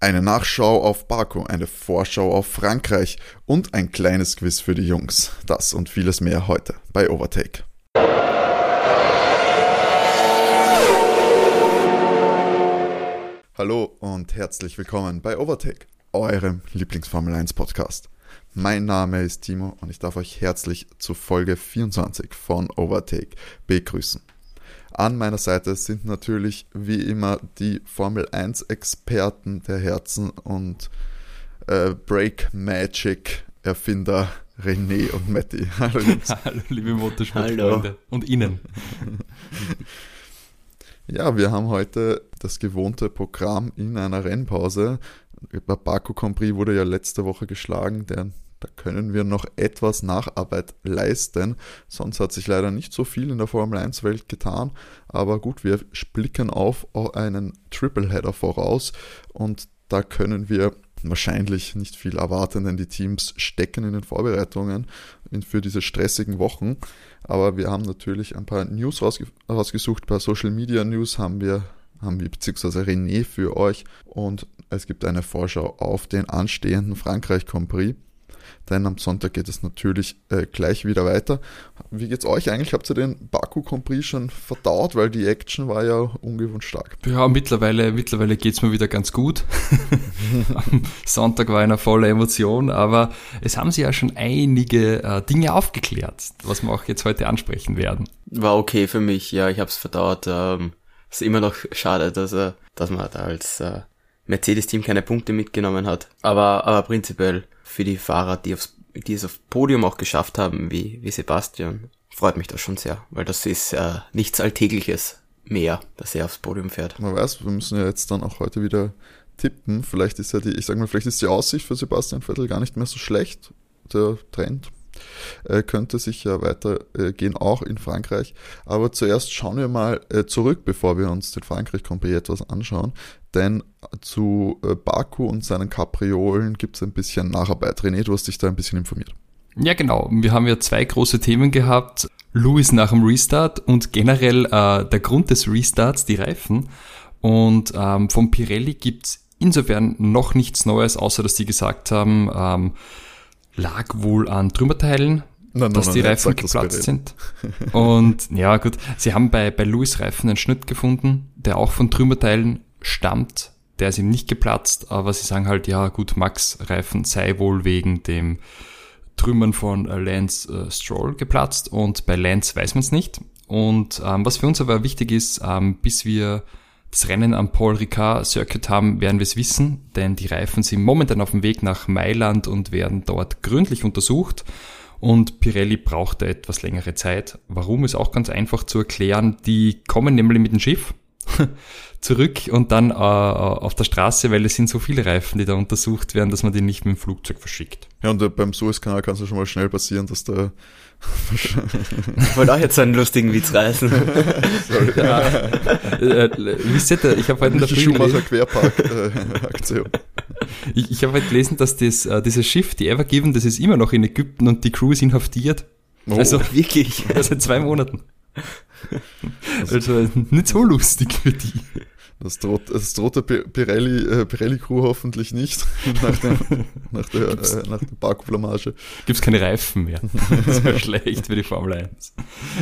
Eine Nachschau auf Baku, eine Vorschau auf Frankreich und ein kleines Quiz für die Jungs. Das und vieles mehr heute bei Overtake. Hallo und herzlich willkommen bei Overtake, eurem Lieblingsformel 1 Podcast. Mein Name ist Timo und ich darf euch herzlich zu Folge 24 von Overtake begrüßen. An meiner Seite sind natürlich wie immer die Formel 1 Experten der Herzen und äh, Break Magic Erfinder René und Matti. Hallo, Hallo liebe Motorsportfreunde und Ihnen. Ja, wir haben heute das gewohnte Programm in einer Rennpause. Bei Baku Compris wurde ja letzte Woche geschlagen, der da können wir noch etwas Nacharbeit leisten. Sonst hat sich leider nicht so viel in der Formel 1 Welt getan. Aber gut, wir blicken auf einen Tripleheader voraus und da können wir wahrscheinlich nicht viel erwarten, denn die Teams stecken in den Vorbereitungen für diese stressigen Wochen. Aber wir haben natürlich ein paar News rausgesucht. Bei Social Media News haben wir haben wir beziehungsweise René für euch und es gibt eine Vorschau auf den anstehenden Frankreich Prix denn am Sonntag geht es natürlich äh, gleich wieder weiter. Wie geht's euch eigentlich? Habt ihr den Baku Compris schon verdaut, weil die Action war ja ungewohnt stark? Ja, mittlerweile, mittlerweile geht's mir wieder ganz gut. am Sonntag war eine volle Emotion, aber es haben sich ja schon einige äh, Dinge aufgeklärt, was wir auch jetzt heute ansprechen werden. War okay für mich, ja, ich habe es verdauert. Ähm, ist immer noch schade, dass, äh, dass man da als äh, Mercedes-Team keine Punkte mitgenommen hat. Aber, aber prinzipiell für die Fahrer, die, aufs, die es auf Podium auch geschafft haben, wie, wie Sebastian, freut mich das schon sehr, weil das ist äh, nichts Alltägliches mehr, dass er aufs Podium fährt. Man weiß, wir müssen ja jetzt dann auch heute wieder tippen. Vielleicht ist ja die, ich sag mal, vielleicht ist die Aussicht für Sebastian Vettel gar nicht mehr so schlecht, der Trend äh, könnte sicher weitergehen, auch in Frankreich. Aber zuerst schauen wir mal äh, zurück, bevor wir uns den Frankreich-Compris etwas anschauen. Denn zu äh, Baku und seinen Kapriolen gibt es ein bisschen Nacharbeit. René, du hast dich da ein bisschen informiert. Ja, genau. Wir haben ja zwei große Themen gehabt. Louis nach dem Restart und generell äh, der Grund des Restarts, die Reifen. Und ähm, von Pirelli gibt's insofern noch nichts Neues, außer dass sie gesagt haben, ähm, lag wohl an Trümmerteilen, nein, dass nein, die nein, Reifen geplatzt sind. Und ja, gut, sie haben bei, bei Louis Reifen einen Schnitt gefunden, der auch von Trümmerteilen stammt. Der ist ihm nicht geplatzt, aber sie sagen halt, ja gut, Max Reifen sei wohl wegen dem Trümmern von Lance äh, Stroll geplatzt und bei Lance weiß man es nicht. Und ähm, was für uns aber wichtig ist, ähm, bis wir das Rennen am Paul Ricard Circuit haben, werden wir es wissen, denn die Reifen sind momentan auf dem Weg nach Mailand und werden dort gründlich untersucht. Und Pirelli brauchte etwas längere Zeit. Warum ist auch ganz einfach zu erklären. Die kommen nämlich mit dem Schiff zurück und dann äh, auf der Straße, weil es sind so viele Reifen, die da untersucht werden, dass man die nicht mit dem Flugzeug verschickt. Ja, und äh, beim Suezkanal kann es ja schon mal schnell passieren, dass da ich wollte auch jetzt einen lustigen Witz reißen. Sorry. Ja. Äh, wisst ihr, ich habe heute in der Früh Schumacher Querpark äh, Aktion. Ich, ich habe heute gelesen, dass das, äh, dieses Schiff, die Ever Given, das ist immer noch in Ägypten und die Crew ist inhaftiert. Oh. Also wirklich. Seit zwei Monaten. Also nicht so lustig für die. Das droht, das droht der Pirelli, äh, Pirelli Crew hoffentlich nicht nach, dem, nach der, äh, nach der Baku-Blamage. Gibt's keine Reifen mehr. Das wäre schlecht für die Formel 1.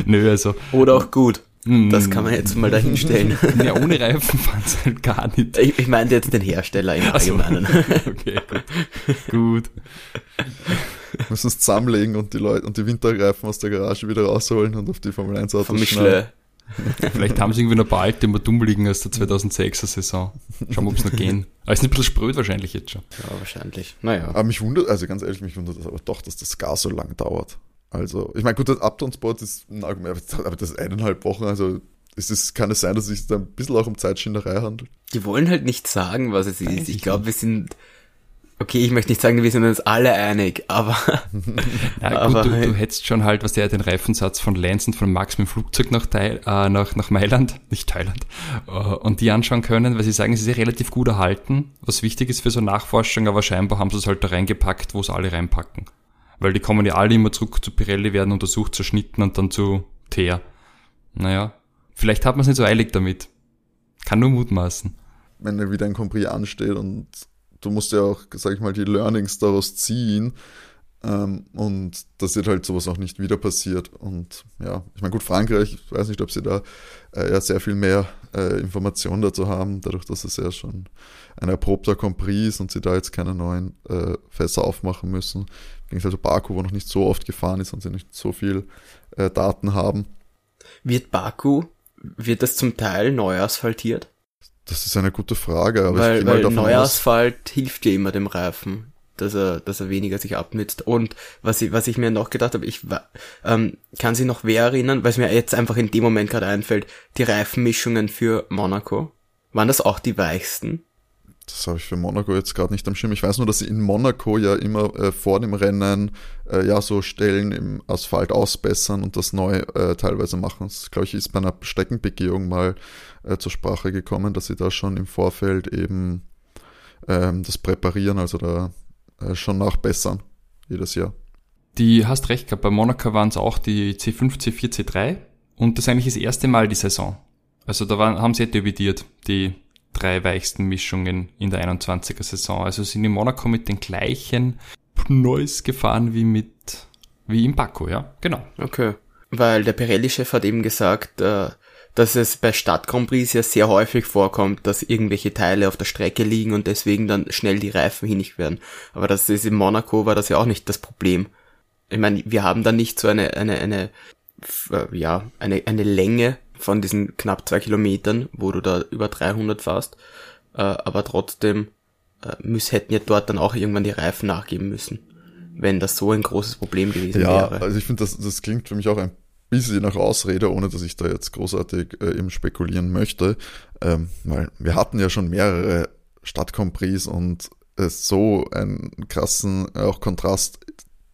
Nö, also. Oder auch gut. Mm. Das kann man jetzt mal dahinstellen. Ja, ohne Reifen fahren sie halt gar nicht. Ich, ich meinte jetzt den Hersteller im Allgemeinen. Okay, gut. gut. Müssen es zusammenlegen und die Leute und die Winterreifen aus der Garage wieder rausholen und auf die Formel 1 Autos schneiden. Vielleicht haben sie irgendwie noch ein paar alte immer dumm liegen aus der 2006er Saison. Schauen wir, ob es noch gehen. Aber ist ein bisschen spröd wahrscheinlich jetzt schon. Ja, wahrscheinlich. Naja. Aber mich wundert, also ganz ehrlich, mich wundert das aber doch, dass das gar so lang dauert. Also, ich meine, gut, das Abtransport ist ein Argument, aber das ist eineinhalb Wochen, also ist es, kann es sein, dass es sich da ein bisschen auch um Zeitschinderei handelt? Die wollen halt nicht sagen, was es ist. Ich glaube, wir sind Okay, ich möchte nicht sagen, wir sind uns alle einig, aber. Na, aber gut, du, du, hättest schon halt, was der den Reifensatz von Lance und von Max mit dem Flugzeug nach, Teil, äh, nach, nach Mailand, nicht Thailand, äh, und die anschauen können, weil sie sagen, sie sind relativ gut erhalten, was wichtig ist für so Nachforschung, aber scheinbar haben sie es halt da reingepackt, wo sie alle reinpacken. Weil die kommen ja alle immer zurück zu Pirelli, werden untersucht, zerschnitten und dann zu Teer. Naja, vielleicht hat man es nicht so eilig damit. Kann nur mutmaßen. wenn wieder ein Compris ansteht und du musst ja auch, sag ich mal, die Learnings daraus ziehen. Ähm, und das wird halt sowas auch nicht wieder passiert. Und ja, ich meine, gut, Frankreich, ich weiß nicht, ob sie da äh, ja sehr viel mehr äh, Informationen dazu haben, dadurch, dass es ja schon ein erprobter Compris und sie da jetzt keine neuen äh, Fässer aufmachen müssen. Ging also Baku, wo noch nicht so oft gefahren ist und sie nicht so viel äh, Daten haben. Wird Baku, wird das zum Teil neu asphaltiert? Das ist eine gute Frage. Aber weil weil Neuasphalt hilft ja immer dem Reifen, dass er, dass er weniger sich abnützt. Und was ich, was ich mir noch gedacht habe, ich ähm, kann sich noch wer erinnern, weil es mir jetzt einfach in dem Moment gerade einfällt, die Reifenmischungen für Monaco. Waren das auch die weichsten? Das habe ich für Monaco jetzt gerade nicht am Schirm. Ich weiß nur, dass sie in Monaco ja immer äh, vor dem Rennen äh, ja so Stellen im Asphalt ausbessern und das neu äh, teilweise machen. Das glaube ich ist bei einer Streckenbegehung mal äh, zur Sprache gekommen, dass sie da schon im Vorfeld eben ähm, das präparieren, also da äh, schon nachbessern jedes Jahr. Die hast recht gehabt. Bei Monaco waren es auch die C5, C4, C3 und das ist eigentlich das erste Mal die Saison. Also da waren, haben sie dividiert, die drei weichsten Mischungen in der 21er Saison. Also sind in Monaco mit den gleichen Pneus gefahren wie mit, wie in Baku, ja, genau. Okay. Weil der Pirelli-Chef hat eben gesagt, äh, dass es bei Stadt Grand Prix ja sehr häufig vorkommt, dass irgendwelche Teile auf der Strecke liegen und deswegen dann schnell die Reifen hinig werden. Aber das ist in Monaco war das ja auch nicht das Problem. Ich meine, wir haben da nicht so eine, eine, eine, äh, ja, eine, eine Länge von diesen knapp zwei Kilometern, wo du da über 300 fährst. Äh, aber trotzdem äh, müssen, hätten ja dort dann auch irgendwann die Reifen nachgeben müssen, wenn das so ein großes Problem gewesen ja, wäre. Ja, also ich finde, das, das klingt für mich auch ein bisschen nach Ausrede, ohne dass ich da jetzt großartig äh, eben spekulieren möchte. Ähm, weil wir hatten ja schon mehrere Stadtcompris und äh, so einen krassen auch Kontrast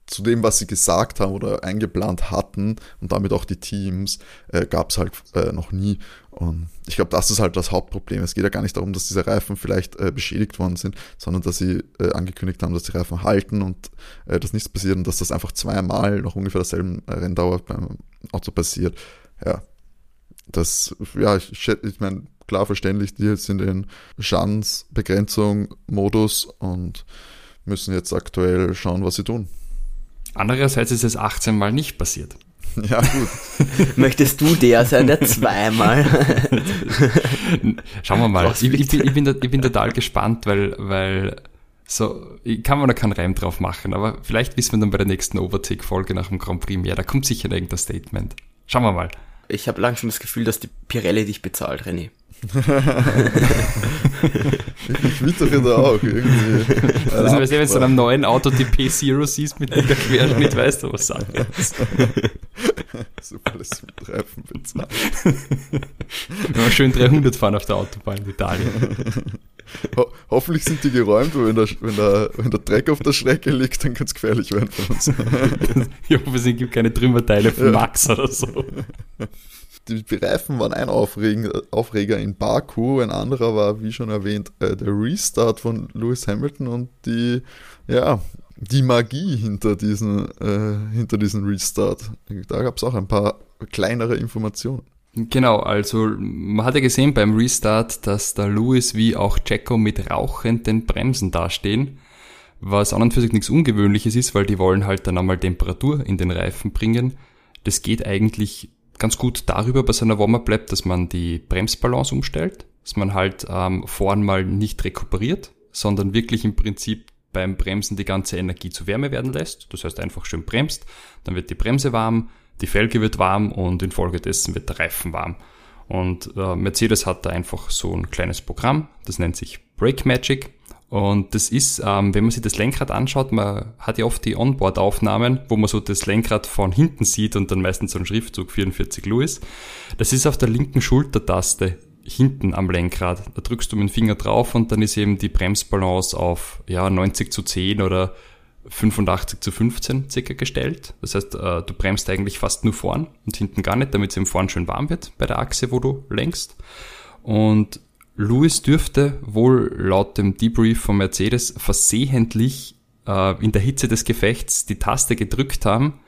zu dem, was sie gesagt haben oder eingeplant hatten und damit auch die Teams, äh, gab es halt äh, noch nie. Und ich glaube, das ist halt das Hauptproblem. Es geht ja gar nicht darum, dass diese Reifen vielleicht äh, beschädigt worden sind, sondern dass sie äh, angekündigt haben, dass die Reifen halten und äh, dass nichts passiert und dass das einfach zweimal nach ungefähr derselben äh, Renndauer beim Auto passiert. Ja, das, ja, ich, ich meine, klar verständlich, die sind in Schadensbegrenzung-Modus und müssen jetzt aktuell schauen, was sie tun. Andererseits ist es 18 Mal nicht passiert. Ja, gut. Möchtest du der sein, der zweimal? Schauen wir mal. Ich, ich, bin, ich, bin, ich bin total gespannt, weil, weil so, ich kann mir da keinen Reim drauf machen, aber vielleicht wissen wir dann bei der nächsten Overtake-Folge nach dem Grand Prix mehr. Da kommt sicher irgendein Statement. Schauen wir mal. Ich habe langsam das Gefühl, dass die Pirelli dich bezahlt, René ich wittere da auch irgendwie. Das ist, wenn du dann einem neuen Auto die P0 siehst mit dem Querschnitt, weißt du, was sagen Super, das mit Reifen bezahlt. Wenn wir schön 300 fahren auf der Autobahn in Italien. Ho hoffentlich sind die geräumt, weil wenn der, wenn, der, wenn der Dreck auf der Strecke liegt, dann kann es gefährlich werden für uns. ich hoffe, es gibt keine Trümmerteile von ja. Max oder so die Reifen waren ein Aufreger in Baku, ein anderer war, wie schon erwähnt, äh, der Restart von Lewis Hamilton und die, ja, die Magie hinter diesen, äh, hinter diesen Restart. Da gab es auch ein paar kleinere Informationen. Genau, also man hat ja gesehen beim Restart, dass da Lewis wie auch Jacko mit rauchenden Bremsen dastehen, was an und für sich nichts Ungewöhnliches ist, weil die wollen halt dann einmal Temperatur in den Reifen bringen. Das geht eigentlich ganz gut darüber bei seiner Warm-Up bleibt, dass man die Bremsbalance umstellt, dass man halt ähm, vorn mal nicht rekuperiert, sondern wirklich im Prinzip beim Bremsen die ganze Energie zu Wärme werden lässt. Das heißt einfach schön bremst, dann wird die Bremse warm, die Felge wird warm und infolgedessen wird der Reifen warm. Und äh, Mercedes hat da einfach so ein kleines Programm, das nennt sich Brake Magic. Und das ist, ähm, wenn man sich das Lenkrad anschaut, man hat ja oft die Onboard-Aufnahmen, wo man so das Lenkrad von hinten sieht und dann meistens so ein Schriftzug 44 Louis. Das ist auf der linken Schultertaste hinten am Lenkrad. Da drückst du mit dem Finger drauf und dann ist eben die Bremsbalance auf ja, 90 zu 10 oder 85 zu 15 circa gestellt. Das heißt, äh, du bremst eigentlich fast nur vorn und hinten gar nicht, damit es eben vorn schön warm wird bei der Achse, wo du lenkst. Und Lewis dürfte wohl laut dem Debrief von Mercedes versehentlich äh, in der Hitze des Gefechts die Taste gedrückt haben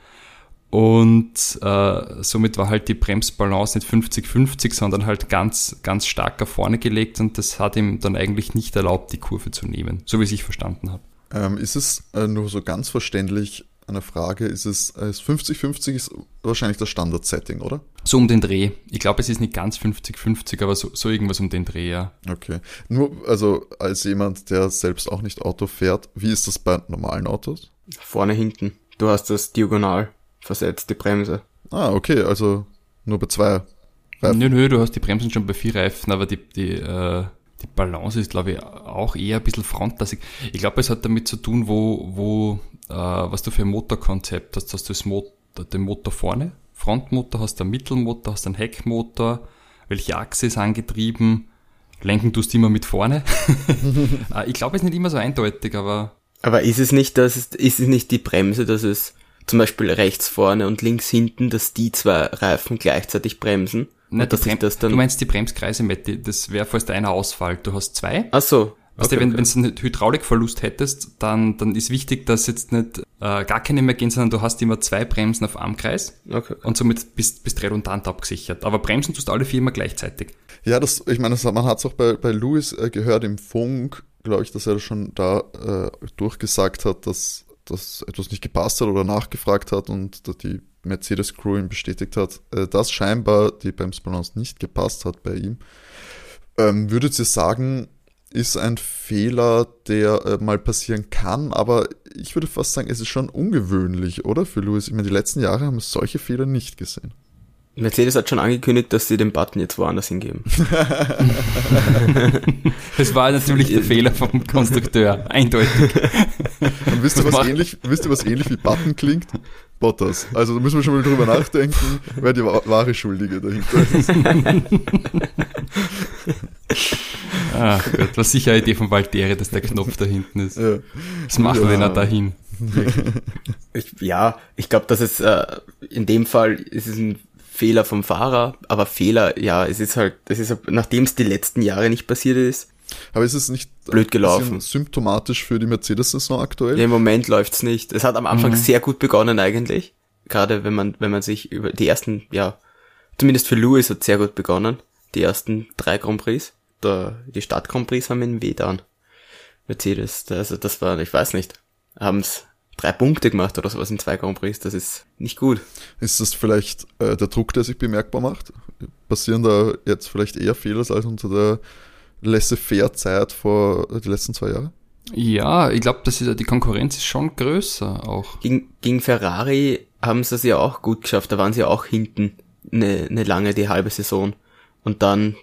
Und äh, somit war halt die Bremsbalance nicht 50-50, sondern halt ganz, ganz stark nach vorne gelegt und das hat ihm dann eigentlich nicht erlaubt, die Kurve zu nehmen, so wie ich verstanden habe. Ähm, ist es äh, nur so ganz verständlich eine Frage, ist es 50-50 ist wahrscheinlich das Standard-Setting, oder? So um den Dreh. Ich glaube, es ist nicht ganz 50-50, aber so, so irgendwas um den Dreh, ja. Okay. Nur, also als jemand, der selbst auch nicht Auto fährt, wie ist das bei normalen Autos? Vorne, hinten. Du hast das diagonal versetzt, die Bremse. Ah, okay, also nur bei zwei Reifen. Nö, nö, du hast die Bremsen schon bei vier Reifen, aber die, die, äh, die Balance ist, glaube ich, auch eher ein bisschen frontlastig. Ich glaube, es hat damit zu tun, wo, wo was du für ein Motorkonzept hast. Hast du das Motor, den Motor vorne, Frontmotor, hast du einen Mittelmotor, hast du einen Heckmotor, welche Achse ist angetrieben, lenken tust du immer mit vorne. Äh, ich glaube, es ist nicht immer so eindeutig, aber... Aber ist es nicht, dass es, ist es nicht die Bremse, dass es zum Beispiel rechts vorne und links hinten, dass die zwei Reifen gleichzeitig bremsen? Nein, Brem das dann du meinst die Bremskreise, Matti, das wäre, falls da einer ausfällt. Du hast zwei. Ach so. Weißt okay, du, wenn okay. du einen Hydraulikverlust hättest, dann, dann ist wichtig, dass jetzt nicht äh, gar keine mehr gehen, sondern du hast immer zwei Bremsen auf einem Kreis okay, okay. und somit bist, bist redundant abgesichert. Aber bremsen tust alle vier immer gleichzeitig. Ja, das, ich meine, das, man hat es auch bei, bei Louis äh, gehört im Funk, glaube ich, dass er schon da äh, durchgesagt hat, dass, dass etwas nicht gepasst hat oder nachgefragt hat und die Mercedes-Crew ihm bestätigt hat, äh, dass scheinbar die Bremsbalance nicht gepasst hat bei ihm. Ähm, würdet ihr sagen, ist ein Fehler, der äh, mal passieren kann, aber ich würde fast sagen, es ist schon ungewöhnlich, oder? Für Lewis. Ich meine, die letzten Jahre haben solche Fehler nicht gesehen. Mercedes hat schon angekündigt, dass sie den Button jetzt woanders hingeben. das war natürlich der Fehler vom Konstrukteur, eindeutig. Und wisst ihr, was ähnlich, wisst ihr, was ähnlich wie Button klingt? Bottas. Also da müssen wir schon mal drüber nachdenken, wer die wahre Schuldige dahinter ist. Ach Gott, war sicher eine Idee von Valtteri, dass der Knopf da hinten ist. Ja. Was macht ja. denn er dahin? Ich, ja, ich glaube, dass es äh, in dem Fall ist es ein Fehler vom Fahrer, aber Fehler, ja, es ist halt, es ist nachdem es die letzten Jahre nicht passiert ist. Aber ist es nicht blöd gelaufen? Symptomatisch für die Mercedes-Saison aktuell? Ja, Im Moment läuft's nicht. Es hat am Anfang mhm. sehr gut begonnen eigentlich. Gerade wenn man, wenn man sich über die ersten, ja, zumindest für Lewis hat sehr gut begonnen. Die ersten drei Grand Prix der, die Stadt Grand Prix haben ihn weh dann. Mercedes, also das war, ich weiß nicht, haben's drei Punkte gemacht oder sowas in zwei Grand Prix, das ist nicht gut. Ist das vielleicht äh, der Druck, der sich bemerkbar macht? Passieren da jetzt vielleicht eher Fehler als unter der laissez-faire-Zeit vor äh, die letzten zwei Jahren? Ja, ich glaube, die Konkurrenz ist schon größer auch. Gegen, gegen Ferrari haben sie es ja auch gut geschafft, da waren sie auch hinten eine, eine lange, die halbe Saison. Und dann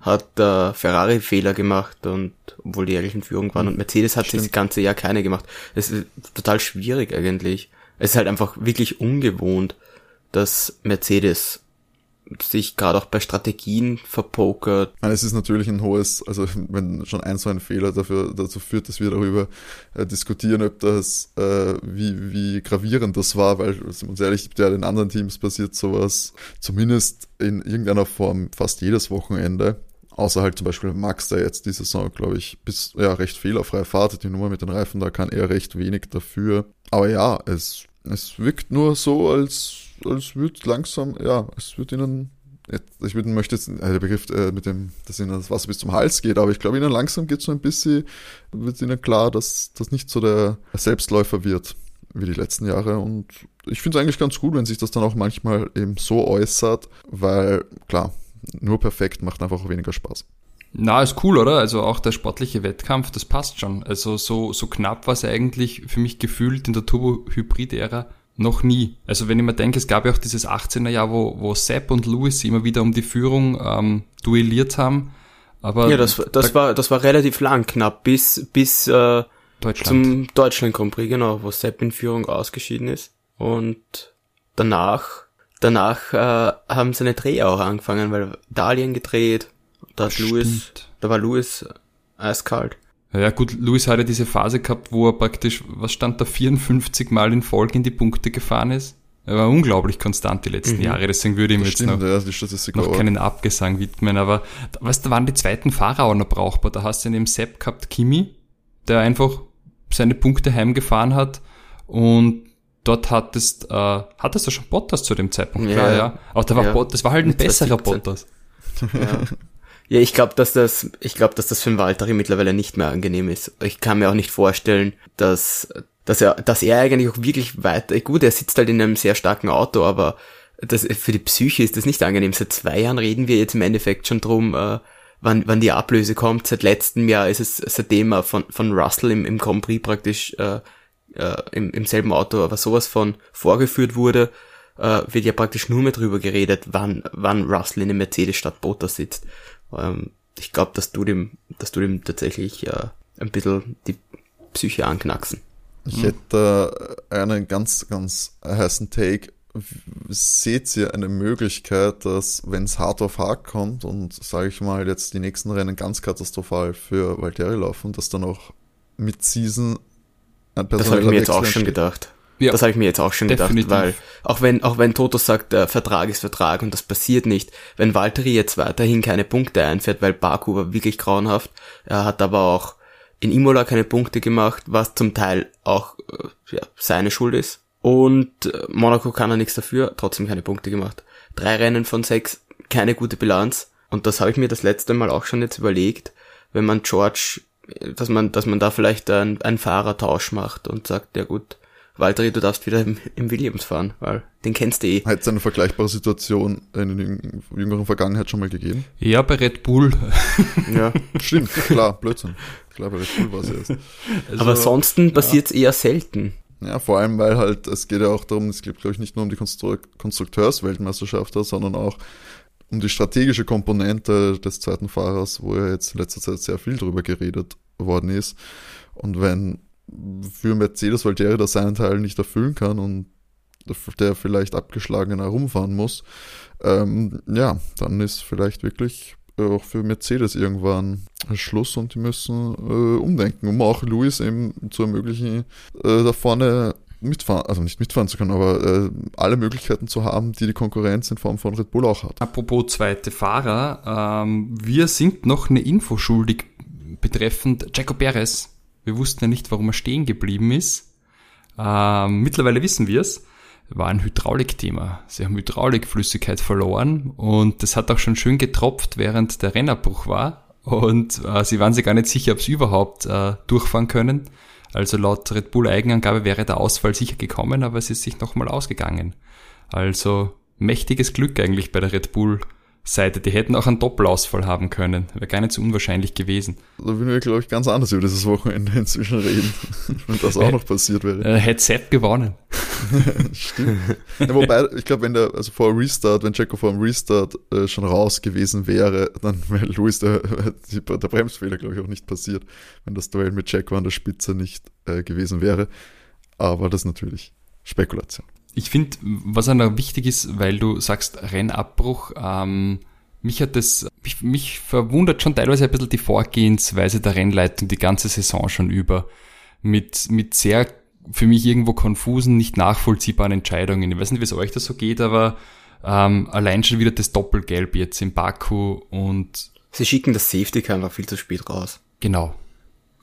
hat äh, Ferrari Fehler gemacht und obwohl die eigentlich in Führung waren und Mercedes hat Stimmt. das ganze Jahr keine gemacht. Es ist total schwierig eigentlich. Es ist halt einfach wirklich ungewohnt, dass Mercedes sich gerade auch bei Strategien verpokert. Meine, es ist natürlich ein hohes, also wenn schon ein so ein Fehler dafür dazu führt, dass wir darüber äh, diskutieren, ob das, äh, wie, wie gravierend das war, weil, sind uns ehrlich, ja den anderen Teams passiert sowas zumindest in irgendeiner Form fast jedes Wochenende. Außer halt zum Beispiel Max, der jetzt die Saison, glaube ich, bis ja recht fehlerfrei fahrt. Die Nummer mit den Reifen, da kann er recht wenig dafür. Aber ja, es, es wirkt nur so, als, als wird langsam, ja, es wird ihnen, ich möchte jetzt, äh, der Begriff äh, mit dem, dass ihnen das Wasser bis zum Hals geht, aber ich glaube, ihnen langsam geht so ein bisschen, wird ihnen klar, dass das nicht so der Selbstläufer wird wie die letzten Jahre. Und ich finde es eigentlich ganz gut, wenn sich das dann auch manchmal eben so äußert, weil klar, nur perfekt macht einfach weniger Spaß. Na, ist cool, oder? Also auch der sportliche Wettkampf, das passt schon. Also so, so knapp war es eigentlich für mich gefühlt in der Turbo-Hybrid-Ära noch nie. Also wenn ich mir denke, es gab ja auch dieses 18er Jahr, wo, wo Sepp und Lewis immer wieder um die Führung ähm, duelliert haben. Aber ja, das, das, da, war, das war relativ lang, knapp, bis, bis äh, Deutschland. zum Deutschland Grand Prix, genau, wo Sepp in Führung ausgeschieden ist. Und danach danach äh, haben seine Dreh auch angefangen, weil Dalien gedreht, da hat Louis, da war Louis eiskalt. Ja gut, Louis hatte diese Phase gehabt, wo er praktisch, was stand da, 54 Mal in Folge in die Punkte gefahren ist. Er war unglaublich konstant die letzten mhm. Jahre, deswegen würde ich ihm jetzt stimmt, noch, ja, noch keinen Abgesang widmen. Aber weißt du, da waren die zweiten Fahrer auch noch brauchbar. Da hast du in dem Sepp gehabt Kimi, der einfach seine Punkte heimgefahren hat und dort hattest, äh, hattest du schon Bottas zu dem Zeitpunkt, Ja, klar, ja. ja. Aber da war Ja. Bot, das war halt ein Mit besserer 2017. Bottas. Ja, ja ich glaube, dass das, ich glaube, dass das für den Valtteri mittlerweile nicht mehr angenehm ist. Ich kann mir auch nicht vorstellen, dass, dass er, dass er eigentlich auch wirklich weiter, gut, er sitzt halt in einem sehr starken Auto, aber das, für die Psyche ist das nicht angenehm. Seit zwei Jahren reden wir jetzt im Endeffekt schon drum, äh, wann, wann die Ablöse kommt. Seit letztem Jahr ist es, seitdem er von, von Russell im, im Grand Prix praktisch, äh, äh, im, im selben Auto, aber sowas von vorgeführt wurde, äh, wird ja praktisch nur mehr drüber geredet, wann, wann Russell in dem Mercedes statt Bottas sitzt. Ähm, ich glaube, dass du dem, dass du dem tatsächlich äh, ein bisschen die Psyche anknacksen. Ich hätte äh, einen ganz, ganz heißen Take. Seht ihr eine Möglichkeit, dass, wenn es hart auf hart kommt und, sage ich mal, jetzt die nächsten Rennen ganz katastrophal für Valtteri laufen, dass dann auch mit Season ein Das habe ich mir jetzt auch schon gedacht. Ja, Das habe ich mir jetzt auch schon definitiv. gedacht, weil auch wenn auch wenn Toto sagt, der Vertrag ist Vertrag und das passiert nicht, wenn Valtteri jetzt weiterhin keine Punkte einfährt, weil Baku war wirklich grauenhaft, er hat aber auch in Imola keine Punkte gemacht, was zum Teil auch äh, ja, seine Schuld ist. Und äh, Monaco kann er nichts dafür, trotzdem keine Punkte gemacht. Drei Rennen von sechs, keine gute Bilanz. Und das habe ich mir das letzte Mal auch schon jetzt überlegt, wenn man George, äh, dass man, dass man da vielleicht einen, einen Fahrertausch macht und sagt, ja gut, Valtteri, du darfst wieder im, im Williams fahren, weil den kennst du eh. Hat es eine vergleichbare Situation in der jüngeren Vergangenheit schon mal gegeben? Ja, bei Red Bull. Ja. Stimmt, klar, Blödsinn. Klar, bei Red Bull war es erst. Also, Aber ansonsten passiert's eher selten. Ja, vor allem, weil halt, es geht ja auch darum, es geht, glaube ich, nicht nur um die Konstru Konstrukteursweltmeisterschaft, sondern auch um die strategische Komponente des zweiten Fahrers, wo ja jetzt in letzter Zeit sehr viel drüber geredet worden ist. Und wenn für Mercedes Valtteri das seinen Teil nicht erfüllen kann und der vielleicht abgeschlagen herumfahren muss, ähm, ja, dann ist vielleicht wirklich auch für Mercedes irgendwann Schluss und die müssen äh, umdenken, um auch Lewis eben zu ermöglichen, äh, da vorne mitfahren, also nicht mitfahren zu können, aber äh, alle Möglichkeiten zu haben, die die Konkurrenz in Form von Red Bull auch hat. Apropos zweite Fahrer, ähm, wir sind noch eine Info schuldig betreffend Jaco Perez. Wir wussten ja nicht, warum er stehen geblieben ist. Ähm, mittlerweile wissen wir es. War ein Hydraulikthema. Sie haben Hydraulikflüssigkeit verloren und das hat auch schon schön getropft, während der Rennerbruch war. Und äh, sie waren sich gar nicht sicher, ob sie überhaupt äh, durchfahren können. Also laut Red Bull Eigenangabe wäre der Ausfall sicher gekommen, aber es ist sich nochmal ausgegangen. Also mächtiges Glück eigentlich bei der Red Bull Seite. Die hätten auch einen Doppelausfall haben können. Wäre gar nicht so unwahrscheinlich gewesen. Da würden wir, glaube ich, ganz anders über dieses Wochenende inzwischen reden, wenn das auch noch passiert wäre. Äh, hätte Sepp gewonnen. Stimmt. Ja, wobei, ich glaube, wenn der, also vor Restart, wenn Checo vor dem Restart äh, schon raus gewesen wäre, dann wäre Luis der, der Bremsfehler, glaube ich, auch nicht passiert, wenn das Duell mit Checo an der Spitze nicht äh, gewesen wäre. Aber das ist natürlich Spekulation. Ich finde, was auch noch wichtig ist, weil du sagst Rennabbruch, ähm, mich hat das, mich, mich verwundert schon teilweise ein bisschen die Vorgehensweise der Rennleitung die ganze Saison schon über. Mit, mit sehr für mich irgendwo konfusen, nicht nachvollziehbaren Entscheidungen. Ich weiß nicht, wie es euch das so geht, aber ähm, allein schon wieder das Doppelgelb jetzt in Baku und Sie schicken das Safety Car einfach viel zu spät raus. genau.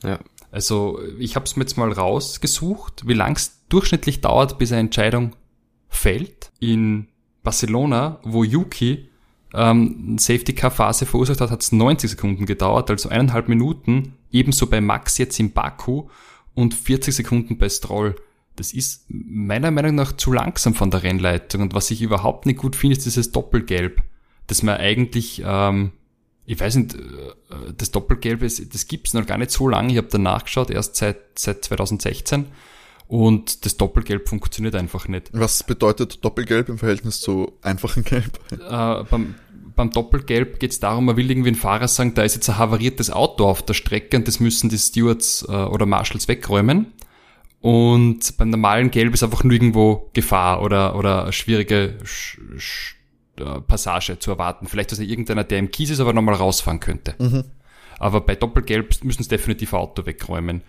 Ja. Also ich habe es mir jetzt mal rausgesucht, wie lang es durchschnittlich dauert, bis eine Entscheidung fällt. In Barcelona, wo Yuki ähm, Safety-Car-Phase verursacht hat, hat es 90 Sekunden gedauert, also eineinhalb Minuten. Ebenso bei Max jetzt in Baku und 40 Sekunden bei Stroll. Das ist meiner Meinung nach zu langsam von der Rennleitung. Und was ich überhaupt nicht gut finde, ist dieses Doppelgelb, dass man eigentlich, ähm, ich weiß nicht, äh, das Doppelgelb, ist, das gibt's noch gar nicht so lange. Ich habe da nachgeschaut, erst seit, seit 2016. Und das Doppelgelb funktioniert einfach nicht. Was bedeutet Doppelgelb im Verhältnis zu einfachem Gelb? Äh, beim, beim Doppelgelb geht es darum, man will irgendwie ein Fahrer sagen, da ist jetzt ein havariertes Auto auf der Strecke und das müssen die Stewards äh, oder Marshals wegräumen. Und beim normalen Gelb ist einfach nur irgendwo Gefahr oder, oder eine schwierige Sch Sch äh, Passage zu erwarten. Vielleicht ist ja irgendeiner, der im Kies ist, aber nochmal rausfahren könnte. Aber bei Doppelgelb müssen sie definitiv ein Auto wegräumen.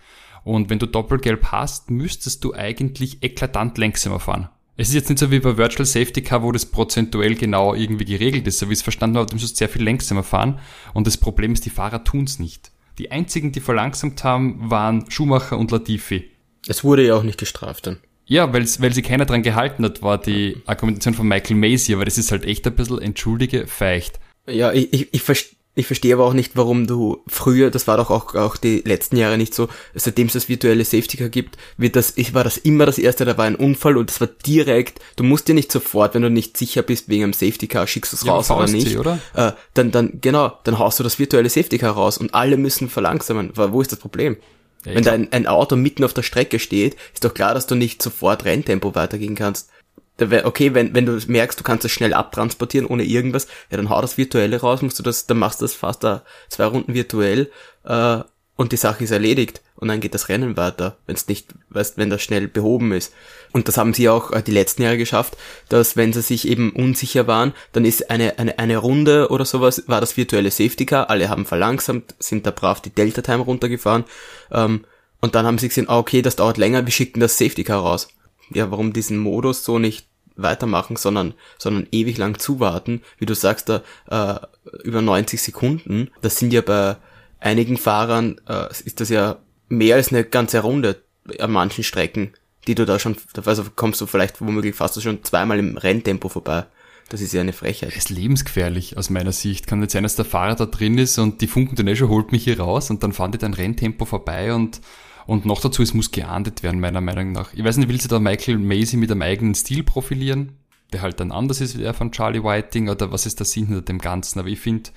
Und wenn du Doppelgelb hast, müsstest du eigentlich eklatant langsamer fahren. Es ist jetzt nicht so wie bei Virtual Safety Car, wo das prozentuell genau irgendwie geregelt ist, so wie ich es verstanden habe, du musst sehr viel langsamer fahren. Und das Problem ist, die Fahrer tun's nicht. Die einzigen, die verlangsamt haben, waren Schumacher und Latifi. Es wurde ja auch nicht gestraft dann. Ja, weil, weil sie keiner dran gehalten hat, war die Argumentation von Michael Macy, aber das ist halt echt ein bisschen, entschuldige, feicht. Ja, ich, ich, ich, verstehe ich verstehe aber auch nicht, warum du früher, das war doch auch, auch die letzten Jahre nicht so, seitdem es das virtuelle Safety Car gibt, wird das, ich war das immer das erste, da war ein Unfall und das war direkt, du musst dir nicht sofort, wenn du nicht sicher bist wegen einem Safety Car, schickst du es ja, raus oder nicht, oder? Äh, dann, dann, genau, dann haust du das virtuelle Safety Car raus und alle müssen verlangsamen. Wo ist das Problem? Ja, wenn da ein, ein Auto mitten auf der Strecke steht, ist doch klar, dass du nicht sofort Renntempo weitergehen kannst okay, wenn, wenn du merkst, du kannst das schnell abtransportieren ohne irgendwas, ja, dann hau das Virtuelle raus, musst du das, dann machst du das fast da zwei Runden virtuell äh, und die Sache ist erledigt und dann geht das Rennen weiter, wenn es nicht, weißt, wenn das schnell behoben ist. Und das haben sie auch äh, die letzten Jahre geschafft, dass wenn sie sich eben unsicher waren, dann ist eine, eine, eine Runde oder sowas, war das virtuelle Safety Car, alle haben verlangsamt, sind da brav die Delta Time runtergefahren ähm, und dann haben sie gesehen, ah, okay, das dauert länger, wir schicken das Safety Car raus ja, warum diesen Modus so nicht weitermachen, sondern, sondern ewig lang zuwarten, wie du sagst, da, äh, über 90 Sekunden. Das sind ja bei einigen Fahrern, äh, ist das ja mehr als eine ganze Runde an manchen Strecken, die du da schon, also kommst du vielleicht womöglich fast schon zweimal im Renntempo vorbei. Das ist ja eine Frechheit. Das ist lebensgefährlich aus meiner Sicht. Kann nicht sein, dass der Fahrer da drin ist und die Funkentunnel holt mich hier raus und dann fahren die dein Renntempo vorbei und und noch dazu, es muss geahndet werden, meiner Meinung nach. Ich weiß nicht, will sie da Michael Macy mit einem eigenen Stil profilieren, der halt dann anders ist wie der von Charlie Whiting, oder was ist der Sinn hinter dem Ganzen? Aber ich finde,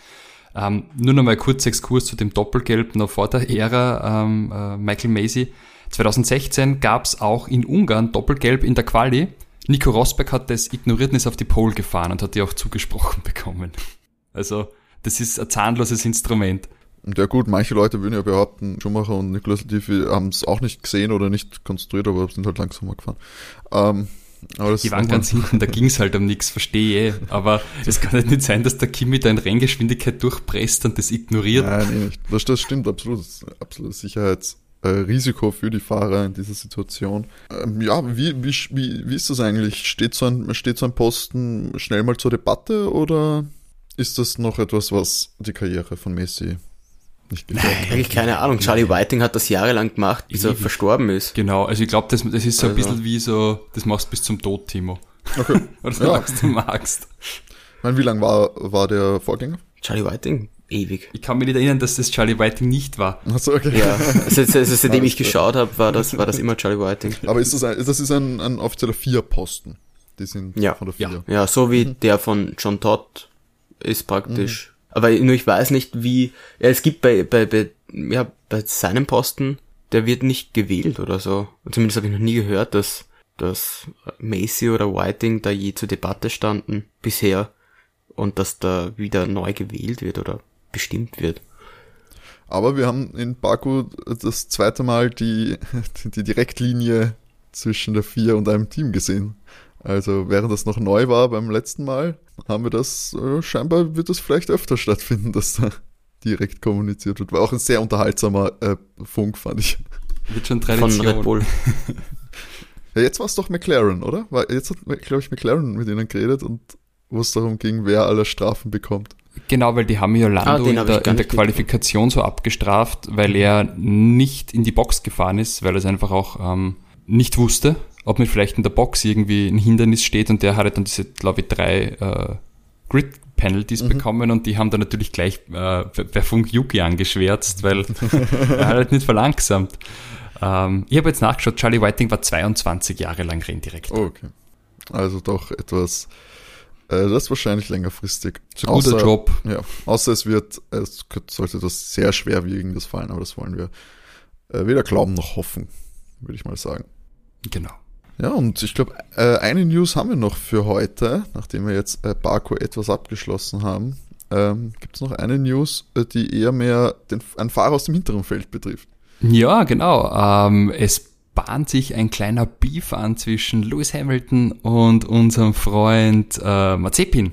ähm, nur noch mal kurz Exkurs zu dem Doppelgelb noch vor der Ära ähm, äh, Michael Macy. 2016 gab es auch in Ungarn Doppelgelb in der Quali. Nico Rosberg hat das ignoriert und ist auf die Pole gefahren und hat die auch zugesprochen bekommen. Also, das ist ein zahnloses Instrument. Ja gut, manche Leute würden ja behaupten, Schumacher und Nicolas Latifi haben es auch nicht gesehen oder nicht konstruiert, aber sind halt langsamer gefahren. Ähm, aber das die waren ganz hinten, da ging es halt um nichts, verstehe ich. Aber es kann halt nicht sein, dass der Kimi da in Renngeschwindigkeit durchpresst und das ignoriert. Nein, nee, das, das stimmt absolut. Das ist ein absolutes Sicherheitsrisiko für die Fahrer in dieser Situation. Ähm, ja, wie, wie, wie, wie ist das eigentlich? Steht so, ein, steht so ein Posten schnell mal zur Debatte oder ist das noch etwas, was die Karriere von Messi nicht gesagt. Eigentlich keine Ahnung. Charlie Whiting hat das jahrelang gemacht, bis er verstorben ist. Genau, also ich glaube, das, das ist so also. ein bisschen wie so, das machst du bis zum Tod, Timo. Okay. Oder so ja. du magst. Ich meine, wie lang war, war der Vorgänger? Charlie Whiting? Ewig. Ich kann mich nicht erinnern, dass das Charlie Whiting nicht war. Achso, okay. Ja, also, also, also seitdem ich geschaut habe, war das, war das immer Charlie Whiting. Aber ist das ein, das ist ein, ein offizieller Vier-Posten? Die sind ja. von der Vier. Ja, ja so wie mhm. der von John Todd ist praktisch mhm. Aber nur ich weiß nicht, wie. Ja, es gibt bei, bei, bei, ja, bei seinem Posten, der wird nicht gewählt oder so. Zumindest habe ich noch nie gehört, dass, dass Macy oder Whiting da je zur Debatte standen bisher und dass da wieder neu gewählt wird oder bestimmt wird. Aber wir haben in Baku das zweite Mal die, die Direktlinie zwischen der Vier und einem Team gesehen. Also während das noch neu war beim letzten Mal, haben wir das, äh, scheinbar wird das vielleicht öfter stattfinden, dass da direkt kommuniziert wird. War auch ein sehr unterhaltsamer äh, Funk, fand ich. Wird schon Tradition. Von Red Bull. ja, jetzt war es doch McLaren, oder? War, jetzt hat, glaube ich, McLaren mit ihnen geredet und wo es darum ging, wer alle Strafen bekommt. Genau, weil die haben ja Lando ah, in, der, in der Qualifikation so abgestraft, weil er nicht in die Box gefahren ist, weil er es einfach auch ähm, nicht wusste ob mit vielleicht in der Box irgendwie ein Hindernis steht und der hat dann diese, glaube ich, drei äh, Grid-Penalties mhm. bekommen und die haben dann natürlich gleich äh, bei Funk Yuki angeschwärzt, weil er hat halt nicht verlangsamt. Ähm, ich habe jetzt nachgeschaut, Charlie Whiting war 22 Jahre lang Renndirektor. Oh, okay. Also doch etwas, äh, das ist wahrscheinlich längerfristig. Ist ein guter Job. Ja, außer es wird, es sollte das sehr schwerwiegendes fallen, aber das wollen wir äh, weder glauben noch hoffen, würde ich mal sagen. Genau. Ja, und ich glaube, äh, eine News haben wir noch für heute, nachdem wir jetzt äh, Baku etwas abgeschlossen haben. Ähm, Gibt es noch eine News, äh, die eher mehr den, einen Fahrer aus dem hinteren Feld betrifft? Ja, genau. Ähm, es bahnt sich ein kleiner Beef an zwischen Lewis Hamilton und unserem Freund äh, Mazepin.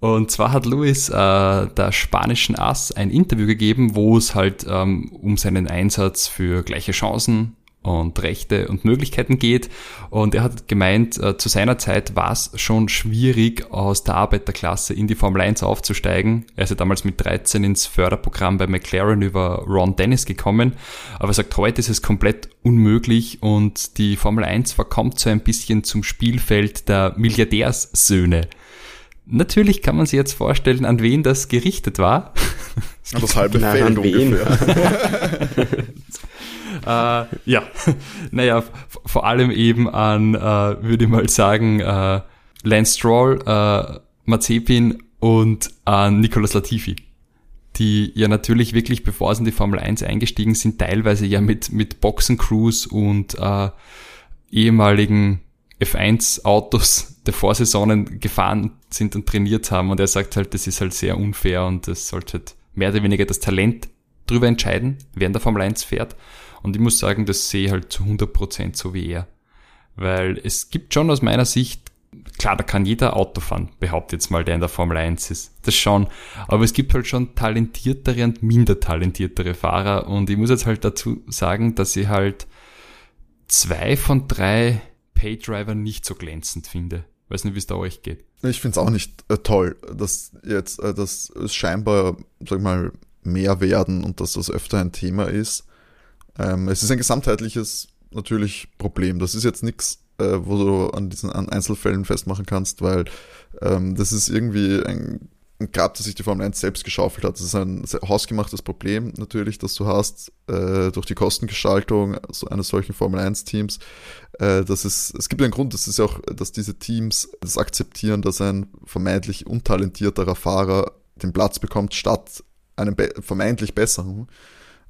Und zwar hat Lewis äh, der spanischen Ass ein Interview gegeben, wo es halt ähm, um seinen Einsatz für gleiche Chancen und Rechte und Möglichkeiten geht. Und er hat gemeint, äh, zu seiner Zeit war es schon schwierig, aus der Arbeiterklasse in die Formel 1 aufzusteigen. Er ist ja damals mit 13 ins Förderprogramm bei McLaren über Ron Dennis gekommen. Aber er sagt, heute ist es komplett unmöglich und die Formel 1 verkommt so ein bisschen zum Spielfeld der Milliardärssöhne. Natürlich kann man sich jetzt vorstellen, an wen das gerichtet war. An das halbe Nein, Feld ungefähr. äh, ja, naja, vor allem eben an, äh, würde ich mal sagen, äh, Lance Stroll, äh, Mazepin und an Nicolas Latifi, die ja natürlich wirklich, bevor sie in die Formel 1 eingestiegen sind, teilweise ja mit, mit Boxencrews und äh, ehemaligen F1-Autos der Vorsaisonen gefahren sind und trainiert haben. Und er sagt halt, das ist halt sehr unfair und das sollte halt mehr oder weniger das Talent drüber entscheiden, in der Formel 1 fährt. Und ich muss sagen, das sehe ich halt zu 100% so wie er. Weil es gibt schon aus meiner Sicht, klar, da kann jeder Auto fahren, behauptet jetzt mal, der in der Formel 1 ist. Das schon. Aber es gibt halt schon talentiertere und minder talentiertere Fahrer. Und ich muss jetzt halt dazu sagen, dass ich halt zwei von drei Paydriver nicht so glänzend finde. Weiß nicht, wie es da euch geht. Ich finde es auch nicht äh, toll, dass jetzt, äh, dass es scheinbar, sag mal, mehr werden und dass das öfter ein Thema ist. Ähm, es ist ein gesamtheitliches natürlich Problem. Das ist jetzt nichts, äh, wo du an diesen an Einzelfällen festmachen kannst, weil ähm, das ist irgendwie ein, ein Grab, das sich die Formel 1 selbst geschaufelt hat. Das ist ein hausgemachtes Problem natürlich, das du hast äh, durch die Kostengestaltung eines solchen Formel 1 Teams. Äh, es gibt einen Grund, das ist auch, dass diese Teams das akzeptieren, dass ein vermeintlich untalentierterer Fahrer den Platz bekommt statt einem be vermeintlich besseren.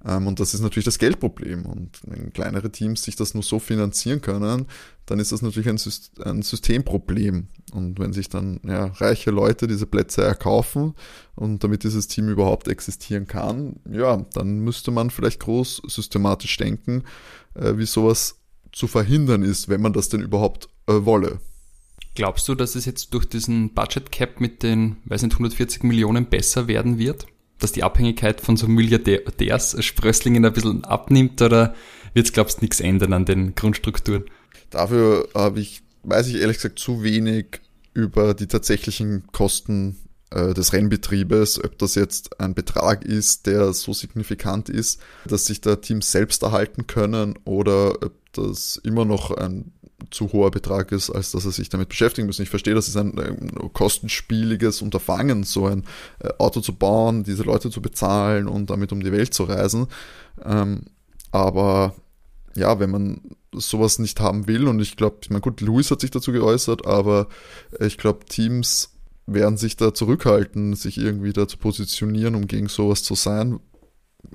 Ähm, und das ist natürlich das Geldproblem. Und wenn kleinere Teams sich das nur so finanzieren können, dann ist das natürlich ein, Syst ein Systemproblem. Und wenn sich dann ja, reiche Leute diese Plätze erkaufen und damit dieses Team überhaupt existieren kann, ja, dann müsste man vielleicht groß systematisch denken, äh, wie sowas zu verhindern ist, wenn man das denn überhaupt äh, wolle. Glaubst du, dass es jetzt durch diesen Budget Cap mit den, weiß nicht, 140 Millionen besser werden wird? Dass die Abhängigkeit von so Milliardärssprösslingen ein bisschen abnimmt oder wird es, glaubst du, nichts ändern an den Grundstrukturen? Dafür habe ich, weiß ich ehrlich gesagt zu wenig über die tatsächlichen Kosten äh, des Rennbetriebes, ob das jetzt ein Betrag ist, der so signifikant ist, dass sich da Teams selbst erhalten können oder ob das immer noch ein zu hoher Betrag ist, als dass er sich damit beschäftigen muss. Ich verstehe, das ist ein, ein kostenspieliges Unterfangen, so ein äh, Auto zu bauen, diese Leute zu bezahlen und damit um die Welt zu reisen. Ähm, aber ja, wenn man sowas nicht haben will, und ich glaube, ich meine, gut, Luis hat sich dazu geäußert, aber ich glaube, Teams werden sich da zurückhalten, sich irgendwie da zu positionieren, um gegen sowas zu sein.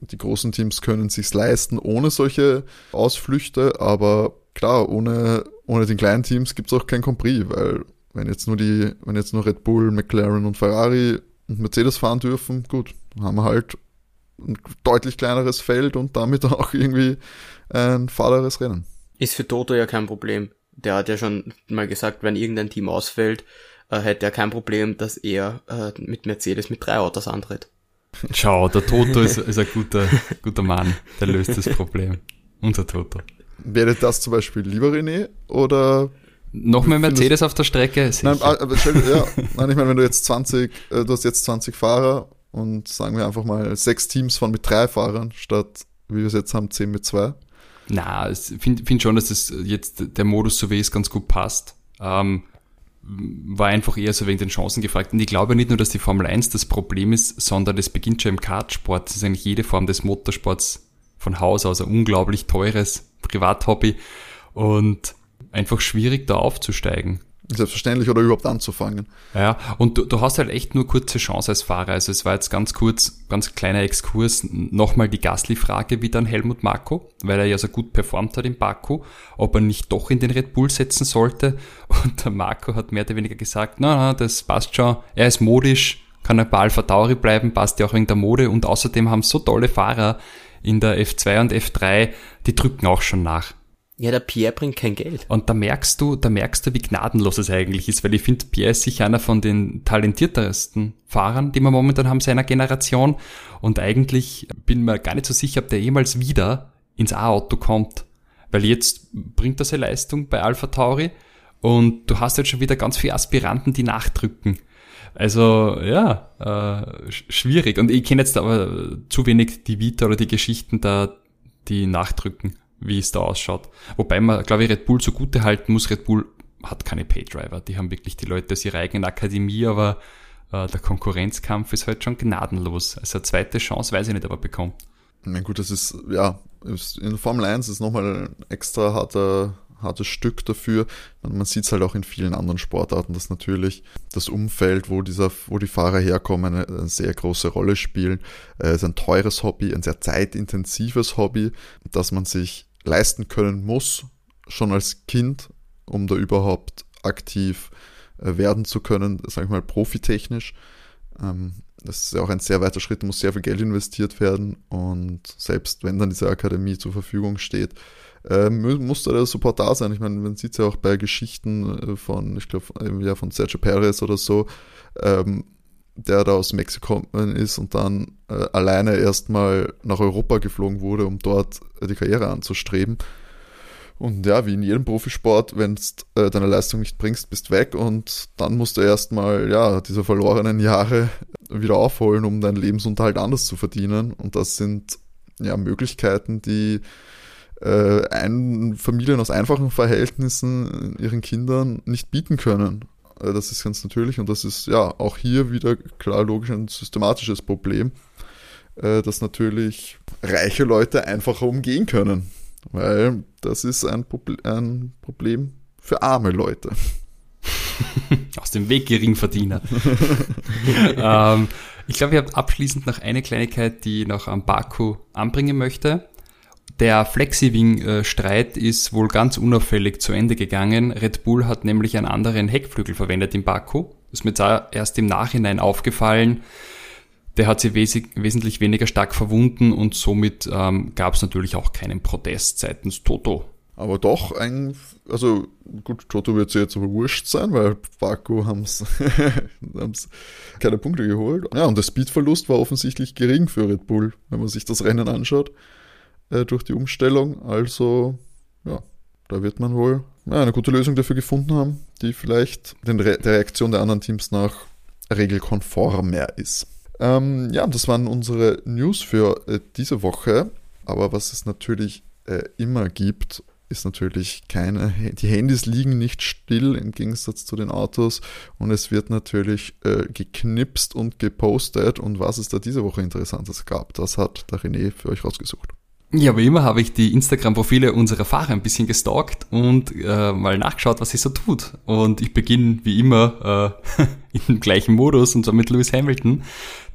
Die großen Teams können sich's leisten ohne solche Ausflüchte, aber klar, ohne, ohne den kleinen Teams gibt es auch kein Compris, weil wenn jetzt nur die, wenn jetzt nur Red Bull, McLaren und Ferrari und Mercedes fahren dürfen, gut, haben wir halt ein deutlich kleineres Feld und damit auch irgendwie ein fahreres Rennen. Ist für Toto ja kein Problem. Der hat ja schon mal gesagt, wenn irgendein Team ausfällt, äh, hätte er kein Problem, dass er äh, mit Mercedes mit drei Autos antritt. Schau, der Toto ist, ist ein guter, guter Mann, der löst das Problem. Unser Toto. Wäre das zum Beispiel lieber René oder noch mehr Mercedes auf der Strecke? Nein, aber stell, ja, nein, ich meine, wenn du jetzt 20, äh, du hast jetzt 20 Fahrer und sagen wir einfach mal sechs Teams von mit drei Fahrern statt, wie wir es jetzt haben, zehn mit zwei. Na, ich finde find schon, dass das jetzt der Modus, so wie es ganz gut passt. Ähm, war einfach eher so wegen den Chancen gefragt. Und ich glaube nicht nur, dass die Formel 1 das Problem ist, sondern das beginnt schon im Kartsport. Das ist eigentlich jede Form des Motorsports von Haus aus ein unglaublich teures Privathobby und einfach schwierig da aufzusteigen. Selbstverständlich oder überhaupt anzufangen. Ja, und du, du hast halt echt nur kurze Chance als Fahrer. Also es war jetzt ganz kurz, ganz kleiner Exkurs, nochmal die Gasly-Frage wieder an Helmut Marko, weil er ja so gut performt hat in Baku, ob er nicht doch in den Red Bull setzen sollte. Und der Marco hat mehr oder weniger gesagt, na, na, das passt schon, er ist modisch, kann ein paar Alpha Tauri bleiben, passt ja auch in der Mode und außerdem haben so tolle Fahrer in der F2 und F3, die drücken auch schon nach. Ja, der Pierre bringt kein Geld. Und da merkst du, da merkst du, wie gnadenlos es eigentlich ist, weil ich finde, Pierre ist sicher einer von den talentiertesten Fahrern, die wir momentan haben seiner Generation. Und eigentlich bin mir gar nicht so sicher, ob der jemals wieder ins A-Auto kommt, weil jetzt bringt das eine Leistung bei Alpha Tauri und du hast jetzt schon wieder ganz viele Aspiranten, die nachdrücken. Also ja, äh, schwierig. Und ich kenne jetzt aber zu wenig die Vita oder die Geschichten da, die nachdrücken, wie es da ausschaut. Wobei man, glaube ich, Red Bull zugute halten muss. Red Bull hat keine Paydriver. Die haben wirklich die Leute aus ihrer eigenen Akademie, aber äh, der Konkurrenzkampf ist halt schon gnadenlos. Also zweite Chance weiß ich nicht, ob er bekommt. Na gut, das ist, ja, in Formel 1 ist nochmal ein extra harter hartes Stück dafür. Man sieht es halt auch in vielen anderen Sportarten, dass natürlich das Umfeld, wo, dieser, wo die Fahrer herkommen, eine, eine sehr große Rolle spielen. Es ist ein teures Hobby, ein sehr zeitintensives Hobby, das man sich leisten können muss, schon als Kind, um da überhaupt aktiv äh, werden zu können, sage ich mal, profitechnisch. Ähm, das ist ja auch ein sehr weiter Schritt, muss sehr viel Geld investiert werden und selbst wenn dann diese Akademie zur Verfügung steht, äh, muss da der Support da sein. Ich meine, man sieht es ja auch bei Geschichten äh, von, ich glaube, ja, von Sergio Perez oder so, ähm, der da aus Mexiko ist und dann äh, alleine erstmal nach Europa geflogen wurde, um dort die Karriere anzustreben. Und ja, wie in jedem Profisport, wenn du äh, deine Leistung nicht bringst, bist weg und dann musst du erstmal, ja, diese verlorenen Jahre wieder aufholen, um deinen Lebensunterhalt anders zu verdienen. Und das sind ja Möglichkeiten, die äh, ein, Familien aus einfachen Verhältnissen ihren Kindern nicht bieten können. Äh, das ist ganz natürlich und das ist ja auch hier wieder klar logisch ein systematisches Problem, äh, dass natürlich reiche Leute einfacher umgehen können, weil das ist ein, Proble ein Problem für arme Leute. Aus dem Weg Geringverdiener. ähm, ich glaube, ich habe abschließend noch eine Kleinigkeit, die ich noch am Baku anbringen möchte. Der Flexi-Wing-Streit ist wohl ganz unauffällig zu Ende gegangen. Red Bull hat nämlich einen anderen Heckflügel verwendet im Baku. Ist mir da erst im Nachhinein aufgefallen. Der hat sie wes wesentlich weniger stark verwunden und somit ähm, gab es natürlich auch keinen Protest seitens Toto. Aber doch ein, also gut, Toto wird sie jetzt aber wurscht sein, weil Baku haben es keine Punkte geholt. Ja, und der Speedverlust war offensichtlich gering für Red Bull, wenn man sich das Rennen anschaut äh, durch die Umstellung. Also, ja, da wird man wohl ja, eine gute Lösung dafür gefunden haben, die vielleicht Re der Reaktion der anderen Teams nach regelkonformer ist. Ähm, ja, das waren unsere News für äh, diese Woche. Aber was es natürlich äh, immer gibt, ist natürlich keine, die Handys liegen nicht still im Gegensatz zu den Autos und es wird natürlich äh, geknipst und gepostet und was es da diese Woche Interessantes gab, das hat der René für euch rausgesucht. Ja, wie immer habe ich die Instagram-Profile unserer Fahrer ein bisschen gestalkt und äh, mal nachgeschaut, was sie so tut. Und ich beginne wie immer äh, im gleichen Modus und zwar mit Lewis Hamilton.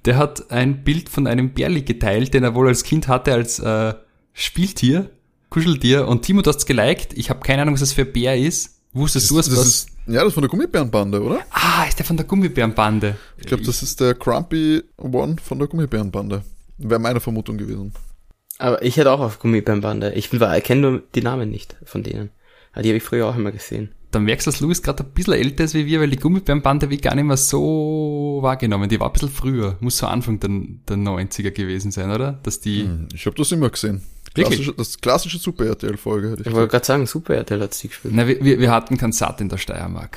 Der hat ein Bild von einem Bärli geteilt, den er wohl als Kind hatte als äh, Spieltier, Kuscheltier. Und Timo, du hast geliked. Ich habe keine Ahnung, was das für ein Bär ist. Wusstest du, was das ist? Ja, das ist von der Gummibärenbande, oder? Ah, ist der von der Gummibärenbande? Ich glaube, das ist der Crumpy One von der Gummibärenbande. Wäre meine Vermutung gewesen. Aber ich hätte auch auf Gummibärenbande. Ich kenne nur die Namen nicht von denen. Aber die habe ich früher auch immer gesehen. Dann merkst du, dass Louis gerade ein bisschen älter ist wie wir, weil die Gummibärenbande ich gar nicht mehr so wahrgenommen. Die war ein bisschen früher. Muss so Anfang der, der 90er gewesen sein, oder? Dass die. Hm, ich habe das immer gesehen. Klassische, das klassische Super RTL-Folge. Ich, ich wollte gerade sagen, Super RTL hat sie gespielt. Na, wir, wir hatten keinen Sat in der Steiermark.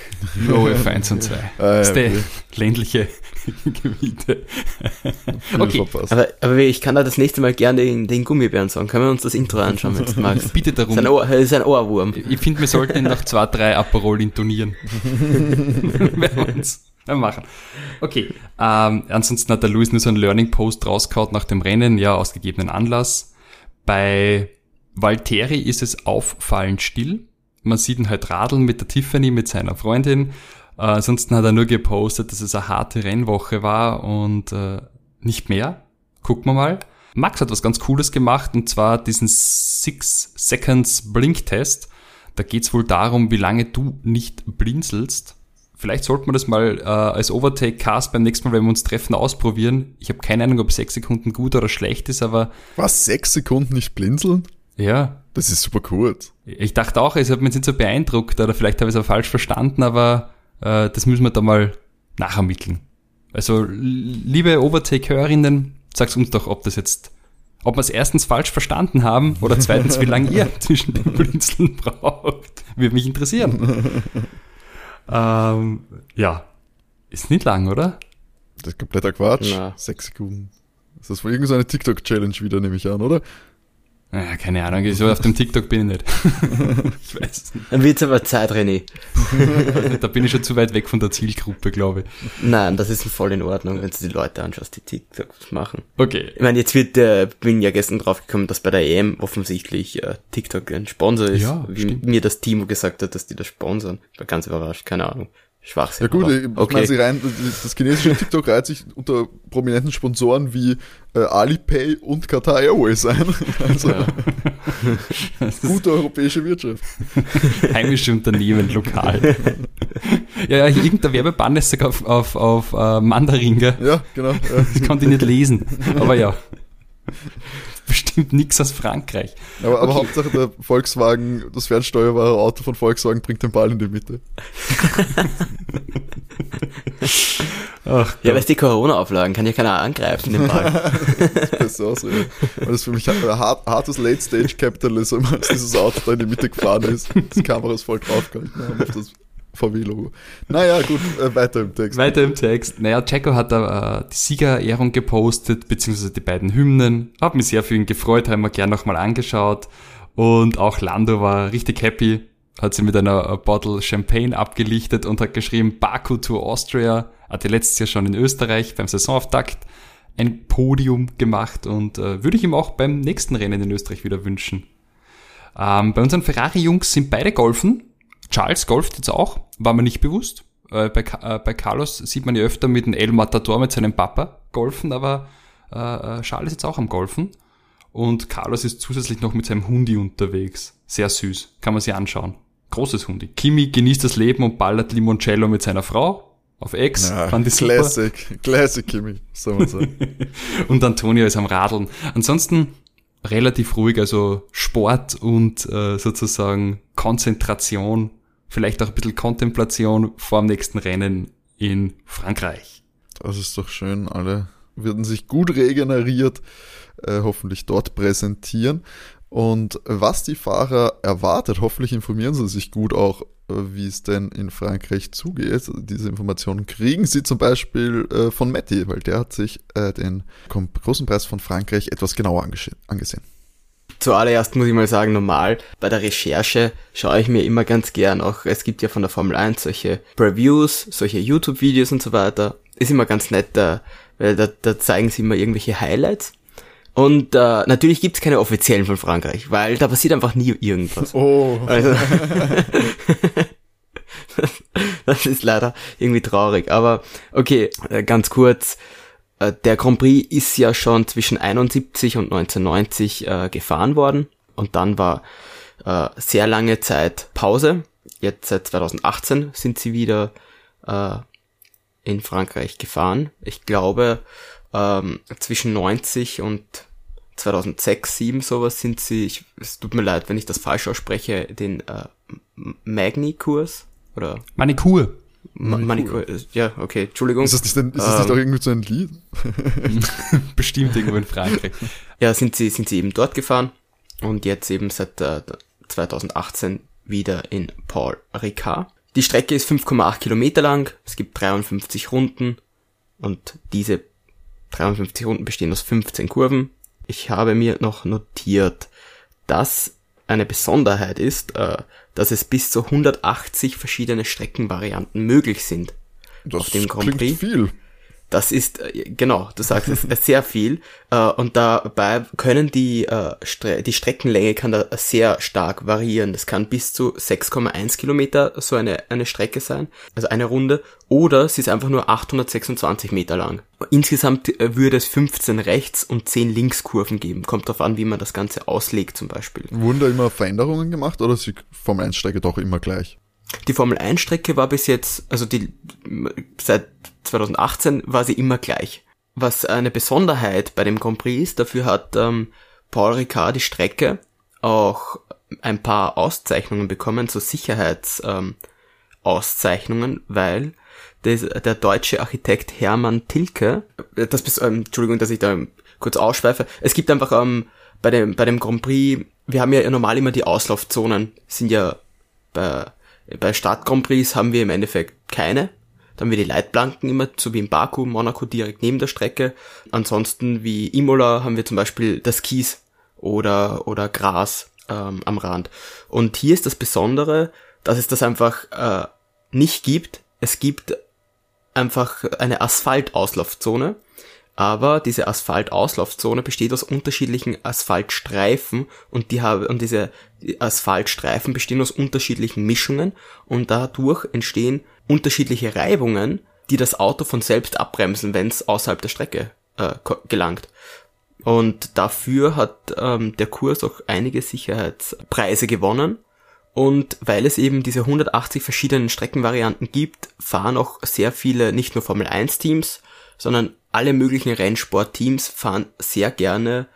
OF 1 und 2. ah, das ist der ländliche Gebiete. okay. Aber, aber ich kann da das nächste Mal gerne den, den Gummibären-Song. Können wir uns das Intro anschauen, wenn du magst? Bitte darum. Das ist ein, Ohr, das ist ein Ohrwurm. Ich finde, wir sollten ihn nach zwei, drei Aperol intonieren. Werden wir uns machen. Okay. Ähm, ansonsten hat der Louis nur so einen Learning Post rausgehauen nach dem Rennen, ja, aus gegebenen Anlass. Bei Valtteri ist es auffallend still. Man sieht ihn halt radeln mit der Tiffany, mit seiner Freundin. Äh, ansonsten hat er nur gepostet, dass es eine harte Rennwoche war und äh, nicht mehr. Gucken wir mal. Max hat was ganz Cooles gemacht und zwar diesen Six Seconds Blink Test. Da geht's wohl darum, wie lange du nicht blinzelst. Vielleicht sollte man das mal äh, als Overtake Cast beim nächsten Mal, wenn wir uns treffen, ausprobieren. Ich habe keine Ahnung, ob sechs Sekunden gut oder schlecht ist, aber. Was, sechs Sekunden nicht blinzeln? Ja. Das ist super kurz. Ich dachte auch, es hat mich nicht so beeindruckt oder vielleicht habe ich es auch falsch verstanden, aber äh, das müssen wir da mal nachermitteln. Also, liebe Overtake-Hörerinnen, sag's uns doch, ob das jetzt Ob wir es erstens falsch verstanden haben oder zweitens, wie lange ihr zwischen den Blinzeln braucht, würde mich interessieren. ähm, ja, ist nicht lang, oder? Das ist kompletter Quatsch. Na. Sechs Sekunden. Das ist wohl irgendeine TikTok-Challenge wieder, nehme ich an, oder? Ja, keine Ahnung, so auf dem TikTok bin ich nicht. ich weiß es nicht. Dann wird's aber Zeit, René. Da bin ich schon zu weit weg von der Zielgruppe, glaube ich. Nein, das ist voll in Ordnung, wenn du die Leute anschaust, die TikToks machen. Okay. Ich meine, jetzt wird, äh, bin ja gestern draufgekommen, dass bei der EM offensichtlich äh, TikTok ein Sponsor ist, Ja, wie stimmt. mir das Timo gesagt hat, dass die das sponsern. Ich war ganz überrascht, keine Ahnung. Schwachsinn. Ja gut, aber ich okay. meine, sie rein, das chinesische TikTok reiht sich unter prominenten Sponsoren wie äh, Alipay und Qatar Airways ein. Also Ja. gute europäische Wirtschaft. Heimische Unternehmen, lokal. ja, ja, hier irgendein Werbebann ist sogar auf, auf, auf äh, Mandarin, gell? Ja, genau. Ja. Das konnte ich nicht lesen. Aber ja. Bestimmt nix aus Frankreich. Aber, aber Okay. Hauptsache der Volkswagen, das fernsteuerbare Auto von Volkswagen bringt den Ball in die Mitte. Ach, Ja, weißt du, die Corona-Auflagen kann ja keiner angreifen, den Ball. Besser aus, ja. Weil das für mich ein hart, hartes Late-Stage-Capitalism, als dieses Auto da in die Mitte gefahren ist. Die Kameras voll draufgehalten haben auf das VW-Logo. Naja, gut, äh, weiter im Text. Weiter im Text. Naja, Checo hat da äh, die Siegerehrung gepostet, beziehungsweise die beiden Hymnen. Hab mich sehr für ihn gefreut, haben wir gern nochmal angeschaut. Und auch Lando war richtig happy, hat sie mit einer äh, Bottle Champagne abgelichtet und hat geschrieben, Baku to Austria. Hatte letztes Jahr schon in Österreich beim Saisonauftakt ein Podium gemacht und äh, würde ich ihm auch beim nächsten Rennen in Österreich wieder wünschen. Ähm, bei unseren Ferrari-Jungs sind beide golfen. Charles golft jetzt auch, war mir nicht bewusst. Äh, bei, äh, bei Carlos sieht man ja öfter mit dem El Matador mit seinem Papa golfen, aber äh, äh, Charles ist jetzt auch am Golfen. Und Carlos ist zusätzlich noch mit seinem Hundi unterwegs. Sehr süß, kann man sich anschauen. Großes Hundi. Kimi genießt das Leben und ballert Limoncello mit seiner Frau auf Ex. Ja, fand ich super. Classic, Classic Kimi, soll man sagen. Und Antonio ist am Radeln. Ansonsten relativ ruhig, also Sport und äh, sozusagen Konzentration, vielleicht auch ein bisschen Kontemplation vor dem nächsten Rennen in Frankreich. Das ist doch schön. Alle werden sich gut regeneriert, äh, hoffentlich dort präsentieren. Und was die Fahrer erwartet, hoffentlich informieren sie sich gut auch, wie es denn in Frankreich zugeht. Diese Informationen kriegen sie zum Beispiel äh, von Matti, weil der hat sich äh, den großen Preis von Frankreich etwas genauer angesehen. Zuallererst muss ich mal sagen, normal, bei der Recherche schaue ich mir immer ganz gern auch, es gibt ja von der Formel 1 solche Previews, solche YouTube-Videos und so weiter. Ist immer ganz nett, äh, weil da, da zeigen sie immer irgendwelche Highlights. Und äh, natürlich gibt's keine offiziellen von Frankreich, weil da passiert einfach nie irgendwas. Oh, Also, das ist leider irgendwie traurig. Aber okay, äh, ganz kurz. Äh, Der Grand Prix ist ja schon zwischen 71 und 1990 äh, gefahren worden. Und dann war äh, sehr lange Zeit Pause. Jetzt seit 2018 sind sie wieder äh, in Frankreich gefahren. Ich glaube, ähm, zwischen 90 und 2006, 7 sowas sind sie, ich, es tut mir leid, wenn ich das falsch ausspreche, den äh, Magni-Kurs oder Manikur. Ma- Manikur. Manikur, ja, okay, Entschuldigung. ist das nicht, ein, ist das nicht Ähm, auch irgendwie so ein Lied? Bestimmt irgendwo in Frankreich. Ja, sind sie, sind sie eben dort gefahren und jetzt eben seit äh, 2018 wieder in Paul Ricard. Die Strecke ist 5,8 Kilometer lang, es gibt 53 Runden und diese 53 Runden bestehen aus 15 Kurven. Ich habe mir noch notiert, dass eine Besonderheit ist, äh, dass es bis zu 180 verschiedene Streckenvarianten möglich sind. Das auf dem Grand klingt Prix? viel. Das ist, äh, genau, du sagst es, äh, sehr viel. Äh, Und dabei können die, die Streckenlänge kann da sehr stark variieren. Das kann bis zu 6,1 Kilometer so eine, eine Strecke sein, also eine Runde. Oder sie ist einfach nur 826 Meter lang. Insgesamt würde es 15 Rechts- und 10 Linkskurven geben. Kommt darauf an, wie man das Ganze auslegt zum Beispiel. Wurden da immer Veränderungen gemacht oder ist die Formel 1-Strecke doch immer gleich? Die Formel 1 Strecke war bis jetzt, also die, seit 2018 war sie immer gleich. Was eine Besonderheit bei dem Grand Prix ist, dafür hat ähm, Paul Ricard die Strecke auch ein paar Auszeichnungen bekommen, so Sicherheitsauszeichnungen, ähm, weil des, der deutsche Architekt Hermann Tilke, äh, das, ähm, Entschuldigung, dass ich da kurz ausschweife. Es gibt einfach ähm, bei dem bei dem Grand Prix, wir haben ja normal immer die Auslaufzonen, sind ja bei bei Start Grand Prix haben wir im Endeffekt keine. Dann wir die Leitplanken immer, so wie in Baku, Monaco direkt neben der Strecke. Ansonsten wie Imola haben wir zum Beispiel das Kies oder, oder Gras ähm, am Rand. Und hier ist das Besondere, dass es das einfach äh, nicht gibt. Es gibt einfach eine Asphaltauslaufzone, aber diese Asphaltauslaufzone besteht aus unterschiedlichen Asphaltstreifen und die haben und diese Asphaltstreifen bestehen aus unterschiedlichen Mischungen und dadurch entstehen unterschiedliche Reibungen, die das Auto von selbst abbremsen, wenn es außerhalb der Strecke äh, gelangt. Und dafür hat ähm, der Kurs auch einige Sicherheitspreise gewonnen. Und weil es eben diese 180 verschiedenen Streckenvarianten gibt, fahren auch sehr viele nicht nur Formel 1 Teams, sondern alle möglichen Rennsportteams fahren sehr gerne,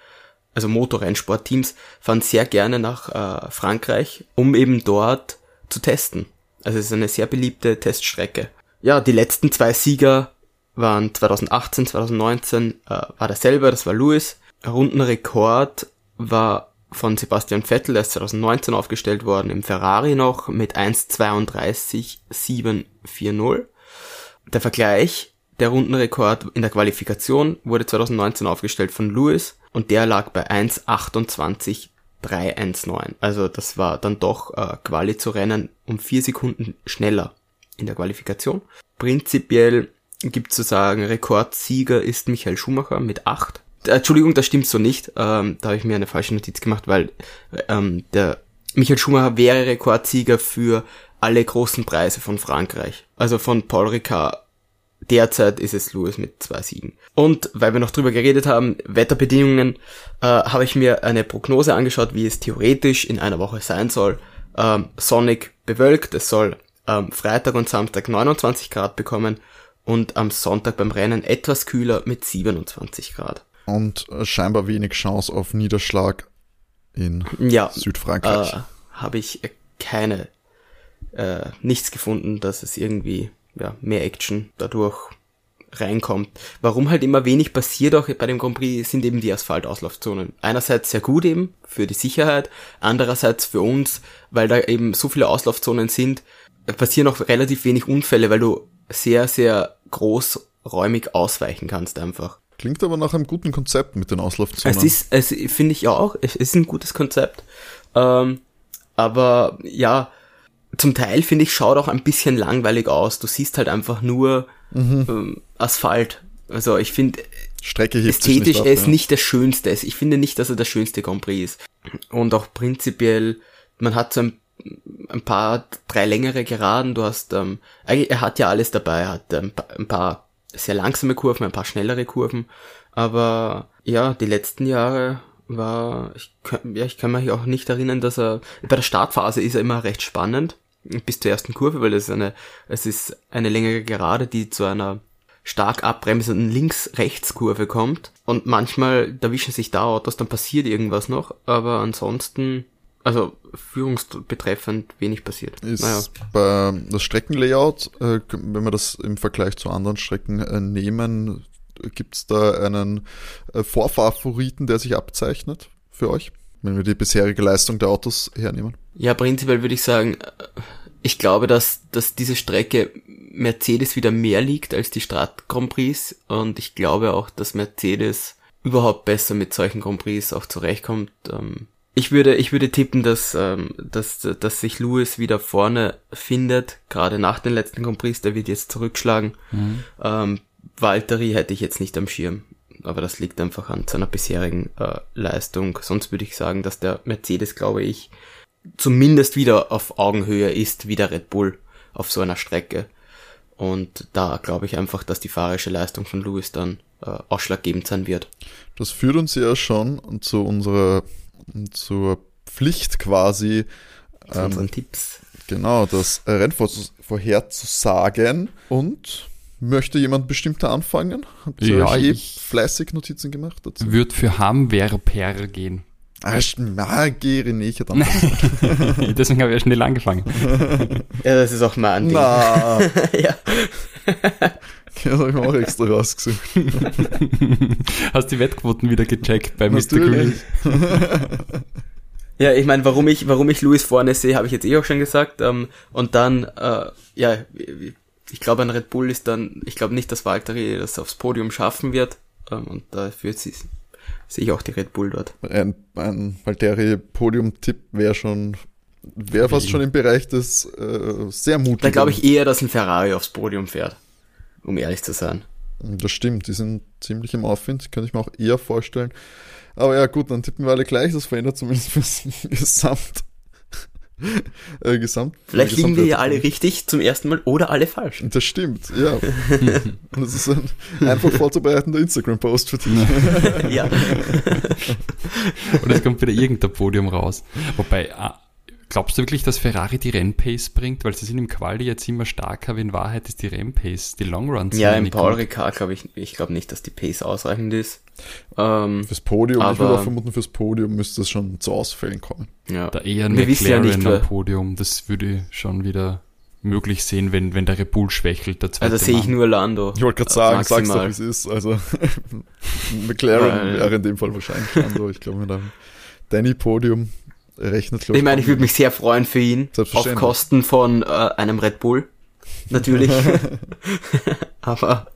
also Motorrennsportteams fahren sehr gerne nach äh, Frankreich, um eben dort zu testen. Also es ist eine sehr beliebte Teststrecke. Ja, die letzten zwei Sieger waren 2018, 2019 äh, war derselbe, das war Lewis. Rundenrekord war von Sebastian Vettel, der ist 2019 aufgestellt worden, im Ferrari noch mit 1,32,740. Der Vergleich, der Rundenrekord in der Qualifikation wurde 2019 aufgestellt von Lewis und der lag bei 1,28,319. Also das war dann doch äh, Quali zu rennen um vier Sekunden schneller in der Qualifikation. Prinzipiell gibt zu sagen, Rekordsieger ist Michael Schumacher mit acht. Äh, Entschuldigung, das stimmt so nicht. Ähm, da habe ich mir eine falsche Notiz gemacht, weil ähm, der Michael Schumacher wäre Rekordsieger für alle großen Preise von Frankreich. Also von Paul Ricard. Derzeit ist es Lewis mit zwei Siegen. Und weil wir noch drüber geredet haben, Wetterbedingungen, äh, habe ich mir eine Prognose angeschaut, wie es theoretisch in einer Woche sein soll. Ähm, sonnig bewölkt, es soll ähm, Freitag und Samstag 29 Grad bekommen und am Sonntag beim Rennen etwas kühler mit 27 Grad. Und äh, scheinbar wenig Chance auf Niederschlag in ja, Südfrankreich. Äh, Habe ich keine, äh, nichts gefunden, dass es irgendwie ja, mehr Action dadurch reinkommt. Warum halt immer wenig passiert auch bei dem Grand Prix sind eben die Asphaltauslaufzonen. Einerseits sehr gut eben für die Sicherheit, andererseits für uns, weil da eben so viele Auslaufzonen sind, passieren auch relativ wenig Unfälle, weil du sehr, sehr großräumig ausweichen kannst einfach. Klingt aber nach einem guten Konzept mit den Auslaufzonen. Es ist, es finde ich auch, es ist ein gutes Konzept. Ähm, aber ja, zum Teil finde ich, schaut auch ein bisschen langweilig aus. Du siehst halt einfach nur mhm. ähm, Asphalt. Also ich finde, ästhetisch nicht ab, er ist ja. nicht das Schönste. Ich finde nicht, dass er das schönste Grand Prix ist. Und auch prinzipiell, man hat so ein ein paar, drei längere Geraden, du hast, ähm, er hat ja alles dabei, er hat ähm, ein paar sehr langsame Kurven, ein paar schnellere Kurven, aber ja, die letzten Jahre war, ich kann, ja, ich kann mich auch nicht erinnern, dass er, bei der Startphase ist er immer recht spannend, bis zur ersten Kurve, weil es ist eine, es ist eine längere Gerade, die zu einer stark abbremsenden Links-Rechts-Kurve kommt und manchmal erwischen sich da Autos, dann passiert irgendwas noch, aber ansonsten also führungsbetreffend wenig passiert. Ist naja. bei das Streckenlayout, äh, wenn wir das im Vergleich zu anderen Strecken äh, nehmen, gibt es da einen äh, Vorfavoriten, der sich abzeichnet für euch, wenn wir die bisherige Leistung der Autos hernehmen? Ja, prinzipiell würde ich sagen, ich glaube, dass, dass diese Strecke Mercedes wieder mehr liegt als die Strat Grand Prix und ich glaube auch, dass Mercedes überhaupt besser mit solchen Grand Prix auch zurechtkommt. Ähm, ich würde, ich würde tippen, dass, ähm, dass, dass sich Lewis wieder vorne findet, gerade nach den letzten Compris, der wird jetzt zurückschlagen. Mhm. Ähm, Valtteri hätte ich jetzt nicht am Schirm, aber das liegt einfach an seiner bisherigen äh, Leistung. Sonst würde ich sagen, dass der Mercedes, glaube ich, zumindest wieder auf Augenhöhe ist wie der Red Bull auf so einer Strecke. Und da glaube ich einfach, dass die fahrische Leistung von Lewis dann äh, ausschlaggebend sein wird. Das führt uns ja schon zu unserer zur Pflicht quasi. Zu ähm, unseren Tipps. Genau, das Rennvorherzusagen. Und möchte jemand bestimmter anfangen? Habt ihr ja, eh fleißig Notizen gemacht dazu? Wird für Hamwerper gehen. Ah, na, gehe nicht. Dann. Deswegen habe ich ja schnell angefangen. ja, das ist auch mein Ding. Na. ja. Das habe ich mir auch extra rausgesucht. Hast die Wettquoten wieder gecheckt bei Mr. Green? Ja, ich meine, warum ich, warum ich Louis vorne sehe, habe ich jetzt eh auch schon gesagt. Ähm, und dann, äh, ja, ich glaube, ein Red Bull ist dann, ich glaube nicht, dass Valtteri das aufs Podium schaffen wird. Ähm, und dafür sehe ich auch die Red Bull dort. Ein, ein Valtteri-Podium-Tipp wäre schon, wäre fast schon im Bereich des äh, sehr mutigen. Da glaube ich eher, dass ein Ferrari aufs Podium fährt, um ehrlich zu sein. Das stimmt, die sind ziemlich im Aufwind, könnte ich mir auch eher vorstellen. Aber ja, gut, dann tippen wir alle gleich, das verändert zumindest fürs Gesamt. äh, Gesamt. Vielleicht liegen wir ja alle richtig zum ersten Mal oder alle falsch. Das stimmt, ja. Und es ist ein einfach vorzubereitender Instagram-Post für dich. ja. Und es kommt wieder irgendein Podium raus. Wobei, ah, Glaubst du wirklich, dass Ferrari die Rennpace bringt? Weil sie sind im Quali jetzt immer stärker, aber in Wahrheit ist die Rennpace, die Longruns. Ja, im Paul Ricard glaube ich, ich glaube nicht, dass die Pace ausreichend ist. Ähm, fürs Podium, aber, ich würde auch vermuten, fürs Podium müsste es schon zu Ausfällen kommen. Ja. Da eher ein Wir McLaren ja nicht, am Podium, das würde schon wieder möglich sehen, wenn, wenn der Red Bull schwächelt. Der also sehe ich nur Lando. Ich wollte gerade sagen, sag's doch, wie es ist. Also McLaren wäre in dem Fall wahrscheinlich Lando. Ich glaube, mit einem Danny-Podium rechnet, glaube ich. Ich meine, ich würde mich sehr freuen für ihn. Auf Kosten von äh, einem Red Bull. Natürlich. aber,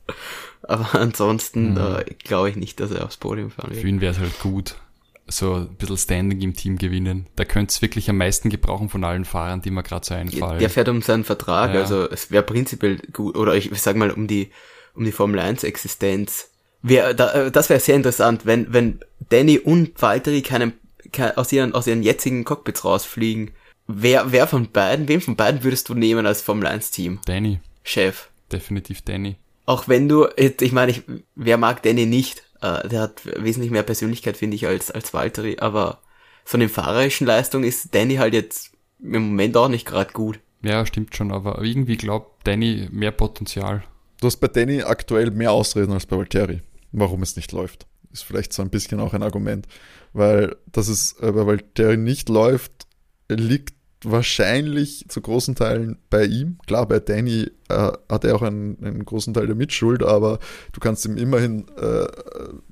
aber ansonsten mhm. äh, glaube ich nicht, dass er aufs Podium fahren wird. Für ihn wäre es halt gut. So ein bisschen Standing im Team gewinnen. Da könnte es wirklich am meisten gebrauchen von allen Fahrern, die mir gerade so einfallen. Der fährt um seinen Vertrag, ja. also es wäre prinzipiell gut, oder ich sag mal um die, um die Formel 1 Existenz. Wär, da, äh, das wäre sehr interessant, wenn, wenn Danny und Valtteri keinen aus ihren, aus ihren jetzigen Cockpits rausfliegen. Wer, wer von beiden, wem von beiden würdest du nehmen als Formel 1 Team? Danny. Chef. Definitiv Danny. Auch wenn du, ich meine, ich, wer mag Danny nicht? Uh, der hat wesentlich mehr Persönlichkeit, finde ich, als, als Valtteri, aber von den fahrerischen Leistungen ist Danny halt jetzt im Moment auch nicht gerade gut. Ja, stimmt schon, aber irgendwie glaubt Danny mehr Potenzial. Du hast bei Danny aktuell mehr Ausreden als bei Valtteri, warum es nicht läuft. Ist vielleicht so ein bisschen auch ein Argument weil dass es äh, weil der nicht läuft, liegt wahrscheinlich zu großen Teilen bei ihm. Klar, bei Danny äh, hat er auch einen, einen, großen Teil der Mitschuld, aber du kannst ihm immerhin äh,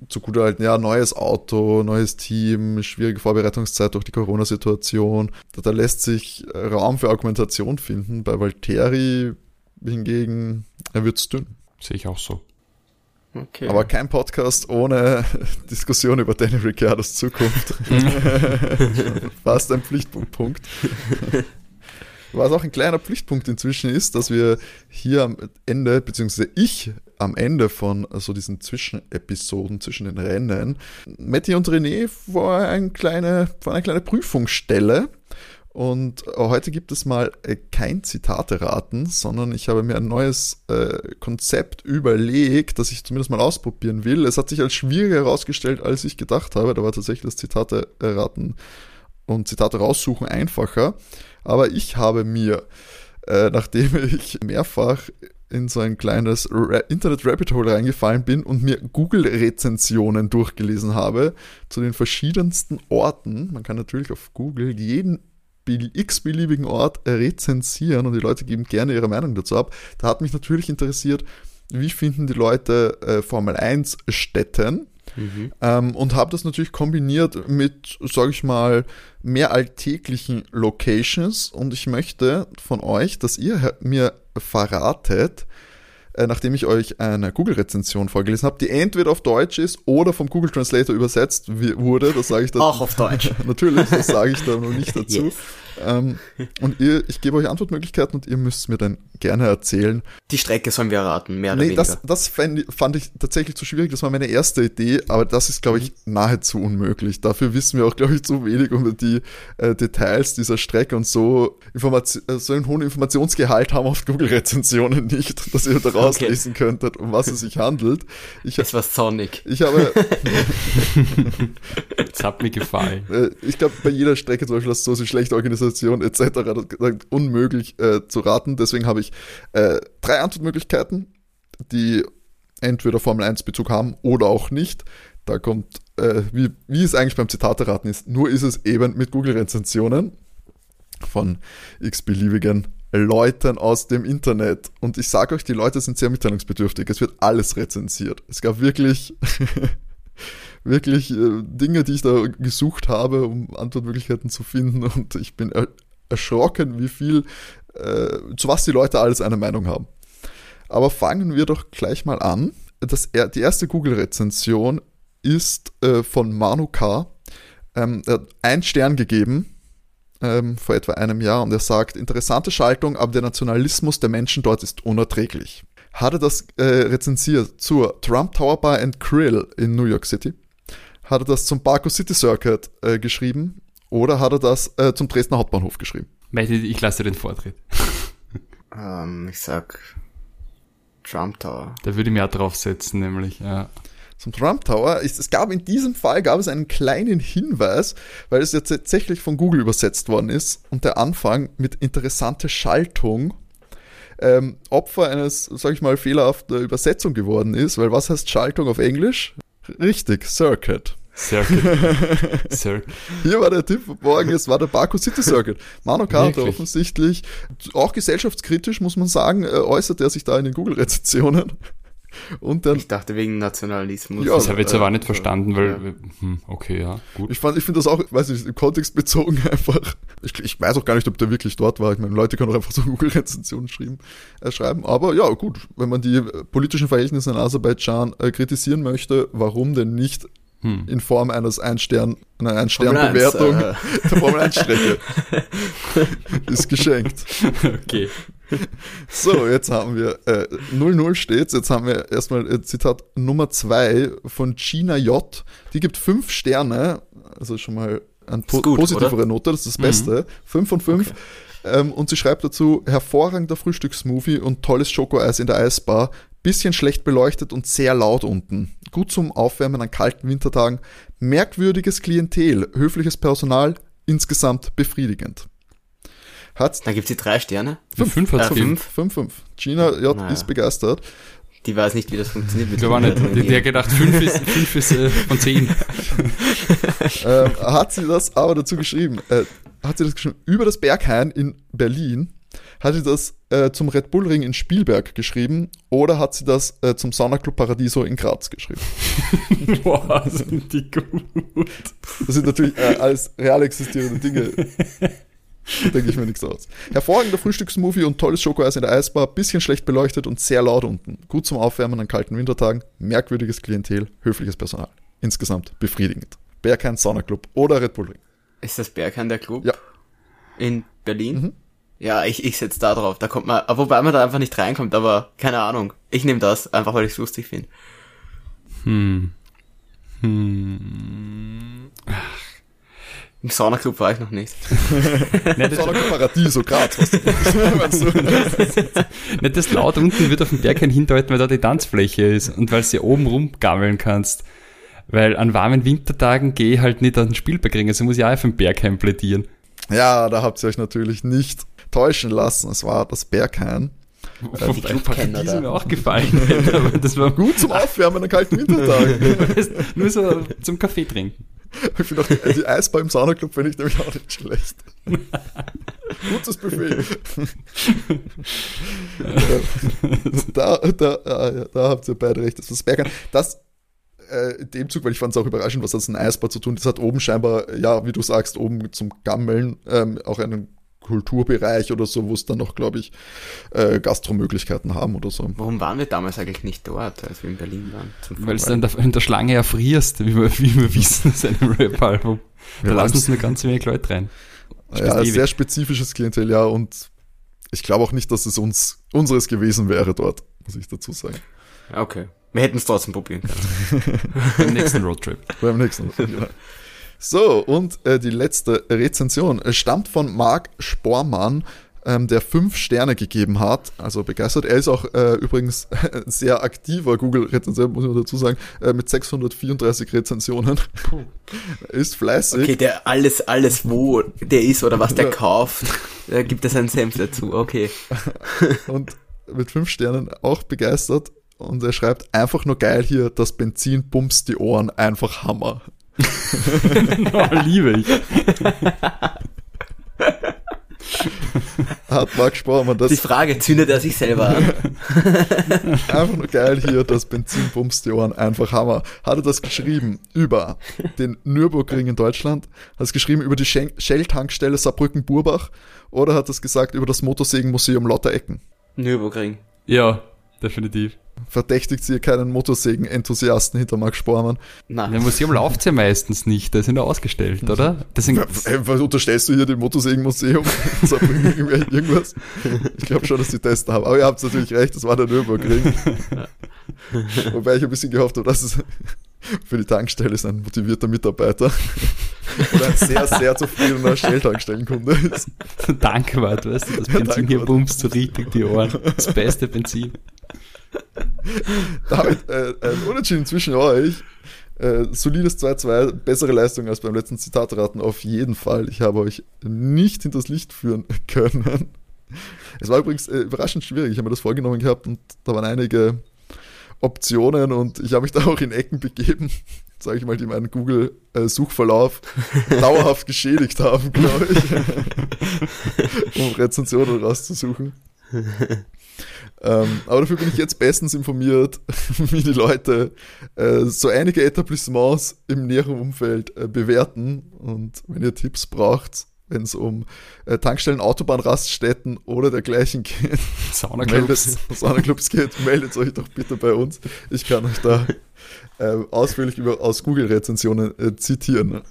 zugutehalten, ja, neues Auto, neues Team, schwierige Vorbereitungszeit durch die Corona-Situation. Da, da, lässt sich Raum für Argumentation finden. Bei Valtteri hingegen, er wird's dünn. Sehe ich auch so. Okay. Aber kein Podcast ohne Diskussion über Danny Ricciardos Zukunft. Fast ein Pflichtpunkt. Was auch ein kleiner Pflichtpunkt inzwischen ist, dass wir hier am Ende, beziehungsweise ich am Ende von so diesen Zwischenepisoden zwischen den Rennen, Matti und René vor, ein kleine, vor eine kleine Prüfung stelle und äh, heute gibt es mal äh, kein Zitate-Raten, sondern ich habe mir ein neues äh, Konzept überlegt, das ich zumindest mal ausprobieren will. Es hat sich als schwieriger herausgestellt, als ich gedacht habe. Da war tatsächlich das Zitate-Raten und Zitate raussuchen einfacher. Aber ich habe mir, nachdem ich mehrfach in so ein kleines Internet-Rabbit Hole reingefallen bin und mir Google-Rezensionen durchgelesen habe zu den verschiedensten Orten. Man kann natürlich auf Google jeden x-beliebigen Ort rezensieren und die Leute geben gerne ihre Meinung dazu ab. Da hat mich natürlich interessiert, wie finden die Leute äh, Formel 1 Städten? Mhm. Ähm, und habe das natürlich kombiniert mit, sage ich mal, mehr alltäglichen Locations. Und ich möchte von euch, dass ihr mir verratet, äh, nachdem ich euch eine Google-Rezension vorgelesen habe, die entweder auf Deutsch ist oder vom Google Translator übersetzt wurde. Das sage ich dann. Auch auf Deutsch. natürlich, das sage ich da noch nicht dazu. Yes. Ähm, und ihr, ich gebe euch Antwortmöglichkeiten und ihr müsst mir dann gerne erzählen. Die Strecke sollen wir erraten, mehr oder nee, weniger. Das, das fand, fand ich tatsächlich zu schwierig. Das war meine erste Idee, aber das ist, glaube ich, nahezu unmöglich. Dafür wissen wir auch, glaube ich, zu wenig über die äh, Details dieser Strecke und so, Information, äh, so einen hohen Informationsgehalt haben auf Google-Rezensionen nicht, dass ihr daraus okay. lesen könntet, um was es sich handelt. Ich, das war Sonic. Ich habe. das hat mir gefallen. Äh, ich glaube, bei jeder Strecke zum Beispiel hast du so schlechte Organisation etc. unmöglich äh, zu raten. Deswegen habe ich äh, drei Antwortmöglichkeiten, die entweder Formel 1 Bezug haben oder auch nicht. Da kommt, äh, wie, wie es eigentlich beim Zitate-Raten ist, nur ist es eben mit Google-Rezensionen von x-beliebigen Leuten aus dem Internet. Und ich sage euch, die Leute sind sehr mitteilungsbedürftig. Es wird alles rezensiert. Es gab wirklich, wirklich äh, Dinge, die ich da gesucht habe, um Antwortmöglichkeiten zu finden. Und ich bin er erschrocken, wie viel, äh, zu was die Leute alles eine Meinung haben. Aber fangen wir doch gleich mal an. Das, die erste Google-Rezension ist äh, von Manu K. Ähm, er hat einen Stern gegeben ähm, vor etwa einem Jahr und er sagt, interessante Schaltung, aber der Nationalismus der Menschen dort ist unerträglich. Hat er das äh, rezensiert zur Trump Tower Bar and Grill in New York City? Hat er das zum Barco City Circuit äh, geschrieben? Oder hat er das äh, zum Dresdner Hauptbahnhof geschrieben? Ich lasse den Vortritt. ähm, ich sag Trump Tower. Da würde ich mehr draufsetzen, nämlich, ja zum Trump Tower. Es gab in diesem Fall gab es einen kleinen Hinweis, weil es jetzt tatsächlich von Google übersetzt worden ist und der Anfang mit interessante Schaltung ähm, Opfer eines, sag ich mal, fehlerhafter Übersetzung geworden ist, weil was heißt Schaltung auf Englisch? Richtig, Circuit. Circuit. Circuit. Hier war der Tipp morgen, es war der Baku City Circuit. Manu Carter offensichtlich, auch gesellschaftskritisch, muss man sagen, äh, äußert er sich da in den Google-Rezensionen. Und dann, ich dachte wegen Nationalismus. Ja, das habe ich jetzt aber nicht verstanden, weil, ja. hm, okay, ja, gut. Ich, fand, ich finde das auch, weiß nicht, im Kontext bezogen einfach. Ich, ich weiß auch gar nicht, ob der wirklich dort war. Ich meine, Leute können auch einfach so Google-Rezensionen schreiben, äh, schreiben. Aber ja, gut, wenn man die politischen Verhältnisse in Aserbaidschan äh, kritisieren möchte, warum denn nicht hm. in Form eines Ein-Stern, einer Ein-Stern-Bewertung äh. der Formel 1-Strecke. ist geschenkt. Okay. So, jetzt haben wir 0-0 äh, steht's. Jetzt haben wir erstmal äh, Zitat Nummer 2 von Gina J. Die gibt 5 Sterne, also schon mal eine po gut, positivere oder? Note, das ist das mhm. Beste. 5 von 5. Okay. Ähm, und sie schreibt dazu, hervorragender Frühstückssmoothie und tolles Schokoeis in der Eisbar. Bisschen schlecht beleuchtet und sehr laut unten. Gut zum Aufwärmen an kalten Wintertagen. Merkwürdiges Klientel, höfliches Personal, insgesamt befriedigend. Hat Dann gibt sie drei Sterne. Fünf, fünf, hat äh, fünf. fünf, fünf. Gina ja, naja. ist begeistert. Die weiß nicht, wie das funktioniert. Mit der war nicht. Die, der gedacht, fünf ist, fünf ist äh, von zehn. ähm, hat sie das aber dazu geschrieben? Äh, hat sie das geschrieben? Über das Berghain in Berlin hat sie das äh, zum Red Bull Ring in Spielberg geschrieben oder hat sie das äh, zum Saunaclub Paradiso in Graz geschrieben? Boah, sind die gut. Das sind natürlich äh, alles real existierende Dinge. denke ich mir nichts aus. Hervorragender Frühstücksmovie und tolles Schokoeis in der Eisbar, bisschen schlecht beleuchtet und sehr laut unten. Gut zum Aufwärmen an kalten Wintertagen, merkwürdiges Klientel, höfliches Personal. Insgesamt befriedigend. Berghain Saunaclub oder Red Bull Ring. Ist das Berghain der Club? Ja. In Berlin? Mhm. Ja, ich, ich setze da drauf. Da kommt man, wobei man da einfach nicht reinkommt, aber keine Ahnung. Ich nehme das, einfach weil ich es lustig finde. Hm. Hm. Ach. Im Saunaclub war ich noch nicht. nicht Saunaclub Paradiso, Graz, was du Nicht das laut unten wird auf dem Berg hindeuten, weil da die Tanzfläche ist und weil du oben rumgammeln kannst. Weil an warmen Wintertagen gehe ich halt nicht an den Spielberg ringen, also muss ich auch auf dem Bergheim plädieren. Ja, da habt ihr euch natürlich nicht täuschen lassen. Es war das Berghain. Äh, die Clubkenner da. mir auch gefallen. aber das war gut zum Aufwärmen an kalten Wintertagen. Nur so zum Kaffee trinken. Ich finde auch die, die Eisbar im Saunaclub finde ich nämlich auch nicht schlecht. Gutes Buffet. da, da, ah, da habt ihr beide recht. Das ist Bergern. Das äh, in dem Zug, weil ich fand es auch überraschend, was das ein Eisbar zu tun. Das hat oben scheinbar, ja, wie du sagst, oben zum Gammeln ähm, auch einen Kulturbereich oder so, wo es dann noch, glaube ich, äh, Gastromöglichkeiten haben oder so. Warum waren wir damals eigentlich nicht dort, als wir in Berlin waren? Weil du dann in der Schlange erfrierst, wie wir, wie wir wissen, aus einem Rap-Album. Da lassen uns eine ganze Menge Leute rein. Ja, sehr spezifisches Klientel, ja, und ich glaube auch nicht, dass es uns unseres gewesen wäre dort, muss ich dazu sagen. Okay. Wir hätten es trotzdem probieren können. Beim nächsten Roadtrip. Beim nächsten Roadtrip, ja. So, und äh, die letzte Rezension stammt von Marc Spormann, ähm, der fünf Sterne gegeben hat, also begeistert. Er ist auch äh, übrigens sehr aktiver Google-Rezensent, muss man dazu sagen, äh, mit 634 Rezensionen. Puh. ist fleißig. Okay, der alles, alles wo der ist oder was der ja. kauft, da gibt es einen Senf dazu, okay. und mit fünf Sternen auch begeistert. Und er schreibt einfach nur geil hier, das Benzin bumst die Ohren, einfach Hammer. oh, liebe ich. hat Marc Spormann das. Die Frage, zündet er sich selber an? einfach nur geil hier, das Benzin bumst die Ohren, einfach Hammer. Hat er das geschrieben über den Nürburgring in Deutschland? Hat es geschrieben über die Shell-Tankstelle Saarbrücken-Burbach? Oder hat es gesagt über das Motorsägenmuseum Lotterecken? Nürburgring. Ja, definitiv. Verdächtigt sie keinen Motorsägen-Enthusiasten hinter Max Spormann? Nein. Im Museum läuft ja meistens nicht, da sind ja ausgestellt, oder? Deswegen, was unterstellst du hier dem Motorsägen-Museum? irgendwas? Ich glaube schon, dass die Tester haben. Aber ihr habt natürlich recht, das war der Nürburgring. Wobei ich ein bisschen gehofft habe, dass es für die Tankstelle ist ein motivierter Mitarbeiter oder ein sehr, sehr zufriedener Shell-Tankstellenkunde ist. Danke, Wart, weißt du, das Benzin ja, hier bummst so richtig die Ohren. Das beste Benzin. Damit äh, ein Unentschieden zwischen euch. Äh, solides 2-2, bessere Leistung als beim letzten Zitatraten auf jeden Fall. Ich habe euch nicht hinters Licht führen können. Es war übrigens äh, überraschend schwierig. Ich habe mir das vorgenommen gehabt und da waren einige Optionen und ich habe mich da auch in Ecken begeben, sage ich mal, die meinen Google-Suchverlauf dauerhaft geschädigt haben, glaube ich, um Rezensionen rauszusuchen. Ähm, aber dafür bin ich jetzt bestens informiert, wie die Leute äh, so einige Etablissements im näheren Umfeld äh, bewerten. Und wenn ihr Tipps braucht, wenn es um äh, Tankstellen, Autobahnraststätten oder dergleichen geht, Saunaclubs. Saunaclubs geht, meldet euch doch bitte bei uns. Ich kann euch da äh, ausführlich über, aus Google-Rezensionen äh, zitieren.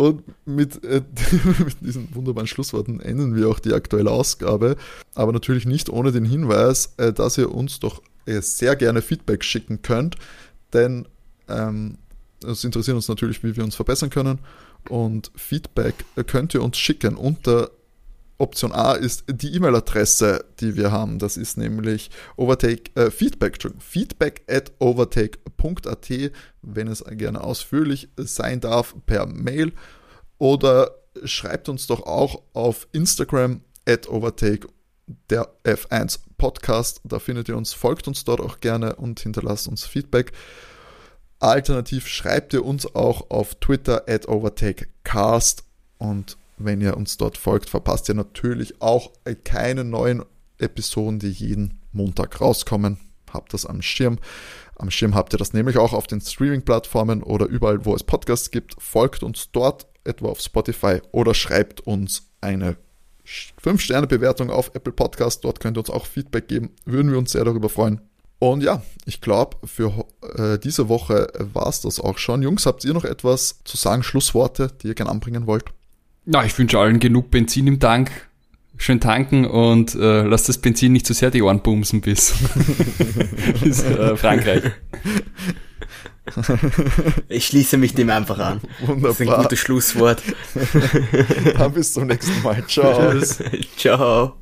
Und mit, äh, mit diesen wunderbaren Schlussworten enden wir auch die aktuelle Ausgabe, aber natürlich nicht ohne den Hinweis, äh, dass ihr uns doch äh, sehr gerne Feedback schicken könnt, denn ähm, es interessiert uns natürlich, wie wir uns verbessern können. Und Feedback könnt ihr uns schicken unter Option A ist die E-Mail-Adresse, die wir haben. Das ist nämlich overtake, äh, feedback, feedback at overtake.at, wenn es gerne ausführlich sein darf, per Mail. Oder schreibt uns doch auch auf Instagram at overtake der F1 Podcast. Da findet ihr uns, folgt uns dort auch gerne und hinterlasst uns Feedback. Alternativ schreibt ihr uns auch auf Twitter at overtakecast und wenn ihr uns dort folgt, verpasst ihr natürlich auch keine neuen Episoden, die jeden Montag rauskommen. Habt das am Schirm. Am Schirm habt ihr das nämlich auch auf den Streaming-Plattformen oder überall, wo es Podcasts gibt. Folgt uns dort, etwa auf Spotify oder schreibt uns eine 5-Sterne-Bewertung auf Apple Podcast. Dort könnt ihr uns auch Feedback geben. Würden wir uns sehr darüber freuen. Und ja, ich glaube, für äh, diese Woche war es das auch schon. Jungs, habt ihr noch etwas zu sagen, Schlussworte, die ihr gerne anbringen wollt? Na, ich wünsche allen genug Benzin im Tank. Schön tanken und äh, lasst das Benzin nicht zu sehr die Ohren bumsen bis, bis äh, Frankreich. Ich schließe mich dem einfach an. Wunderbar. Das ist ein gutes Schlusswort. Dann bis zum nächsten Mal. Ciao. Ciao.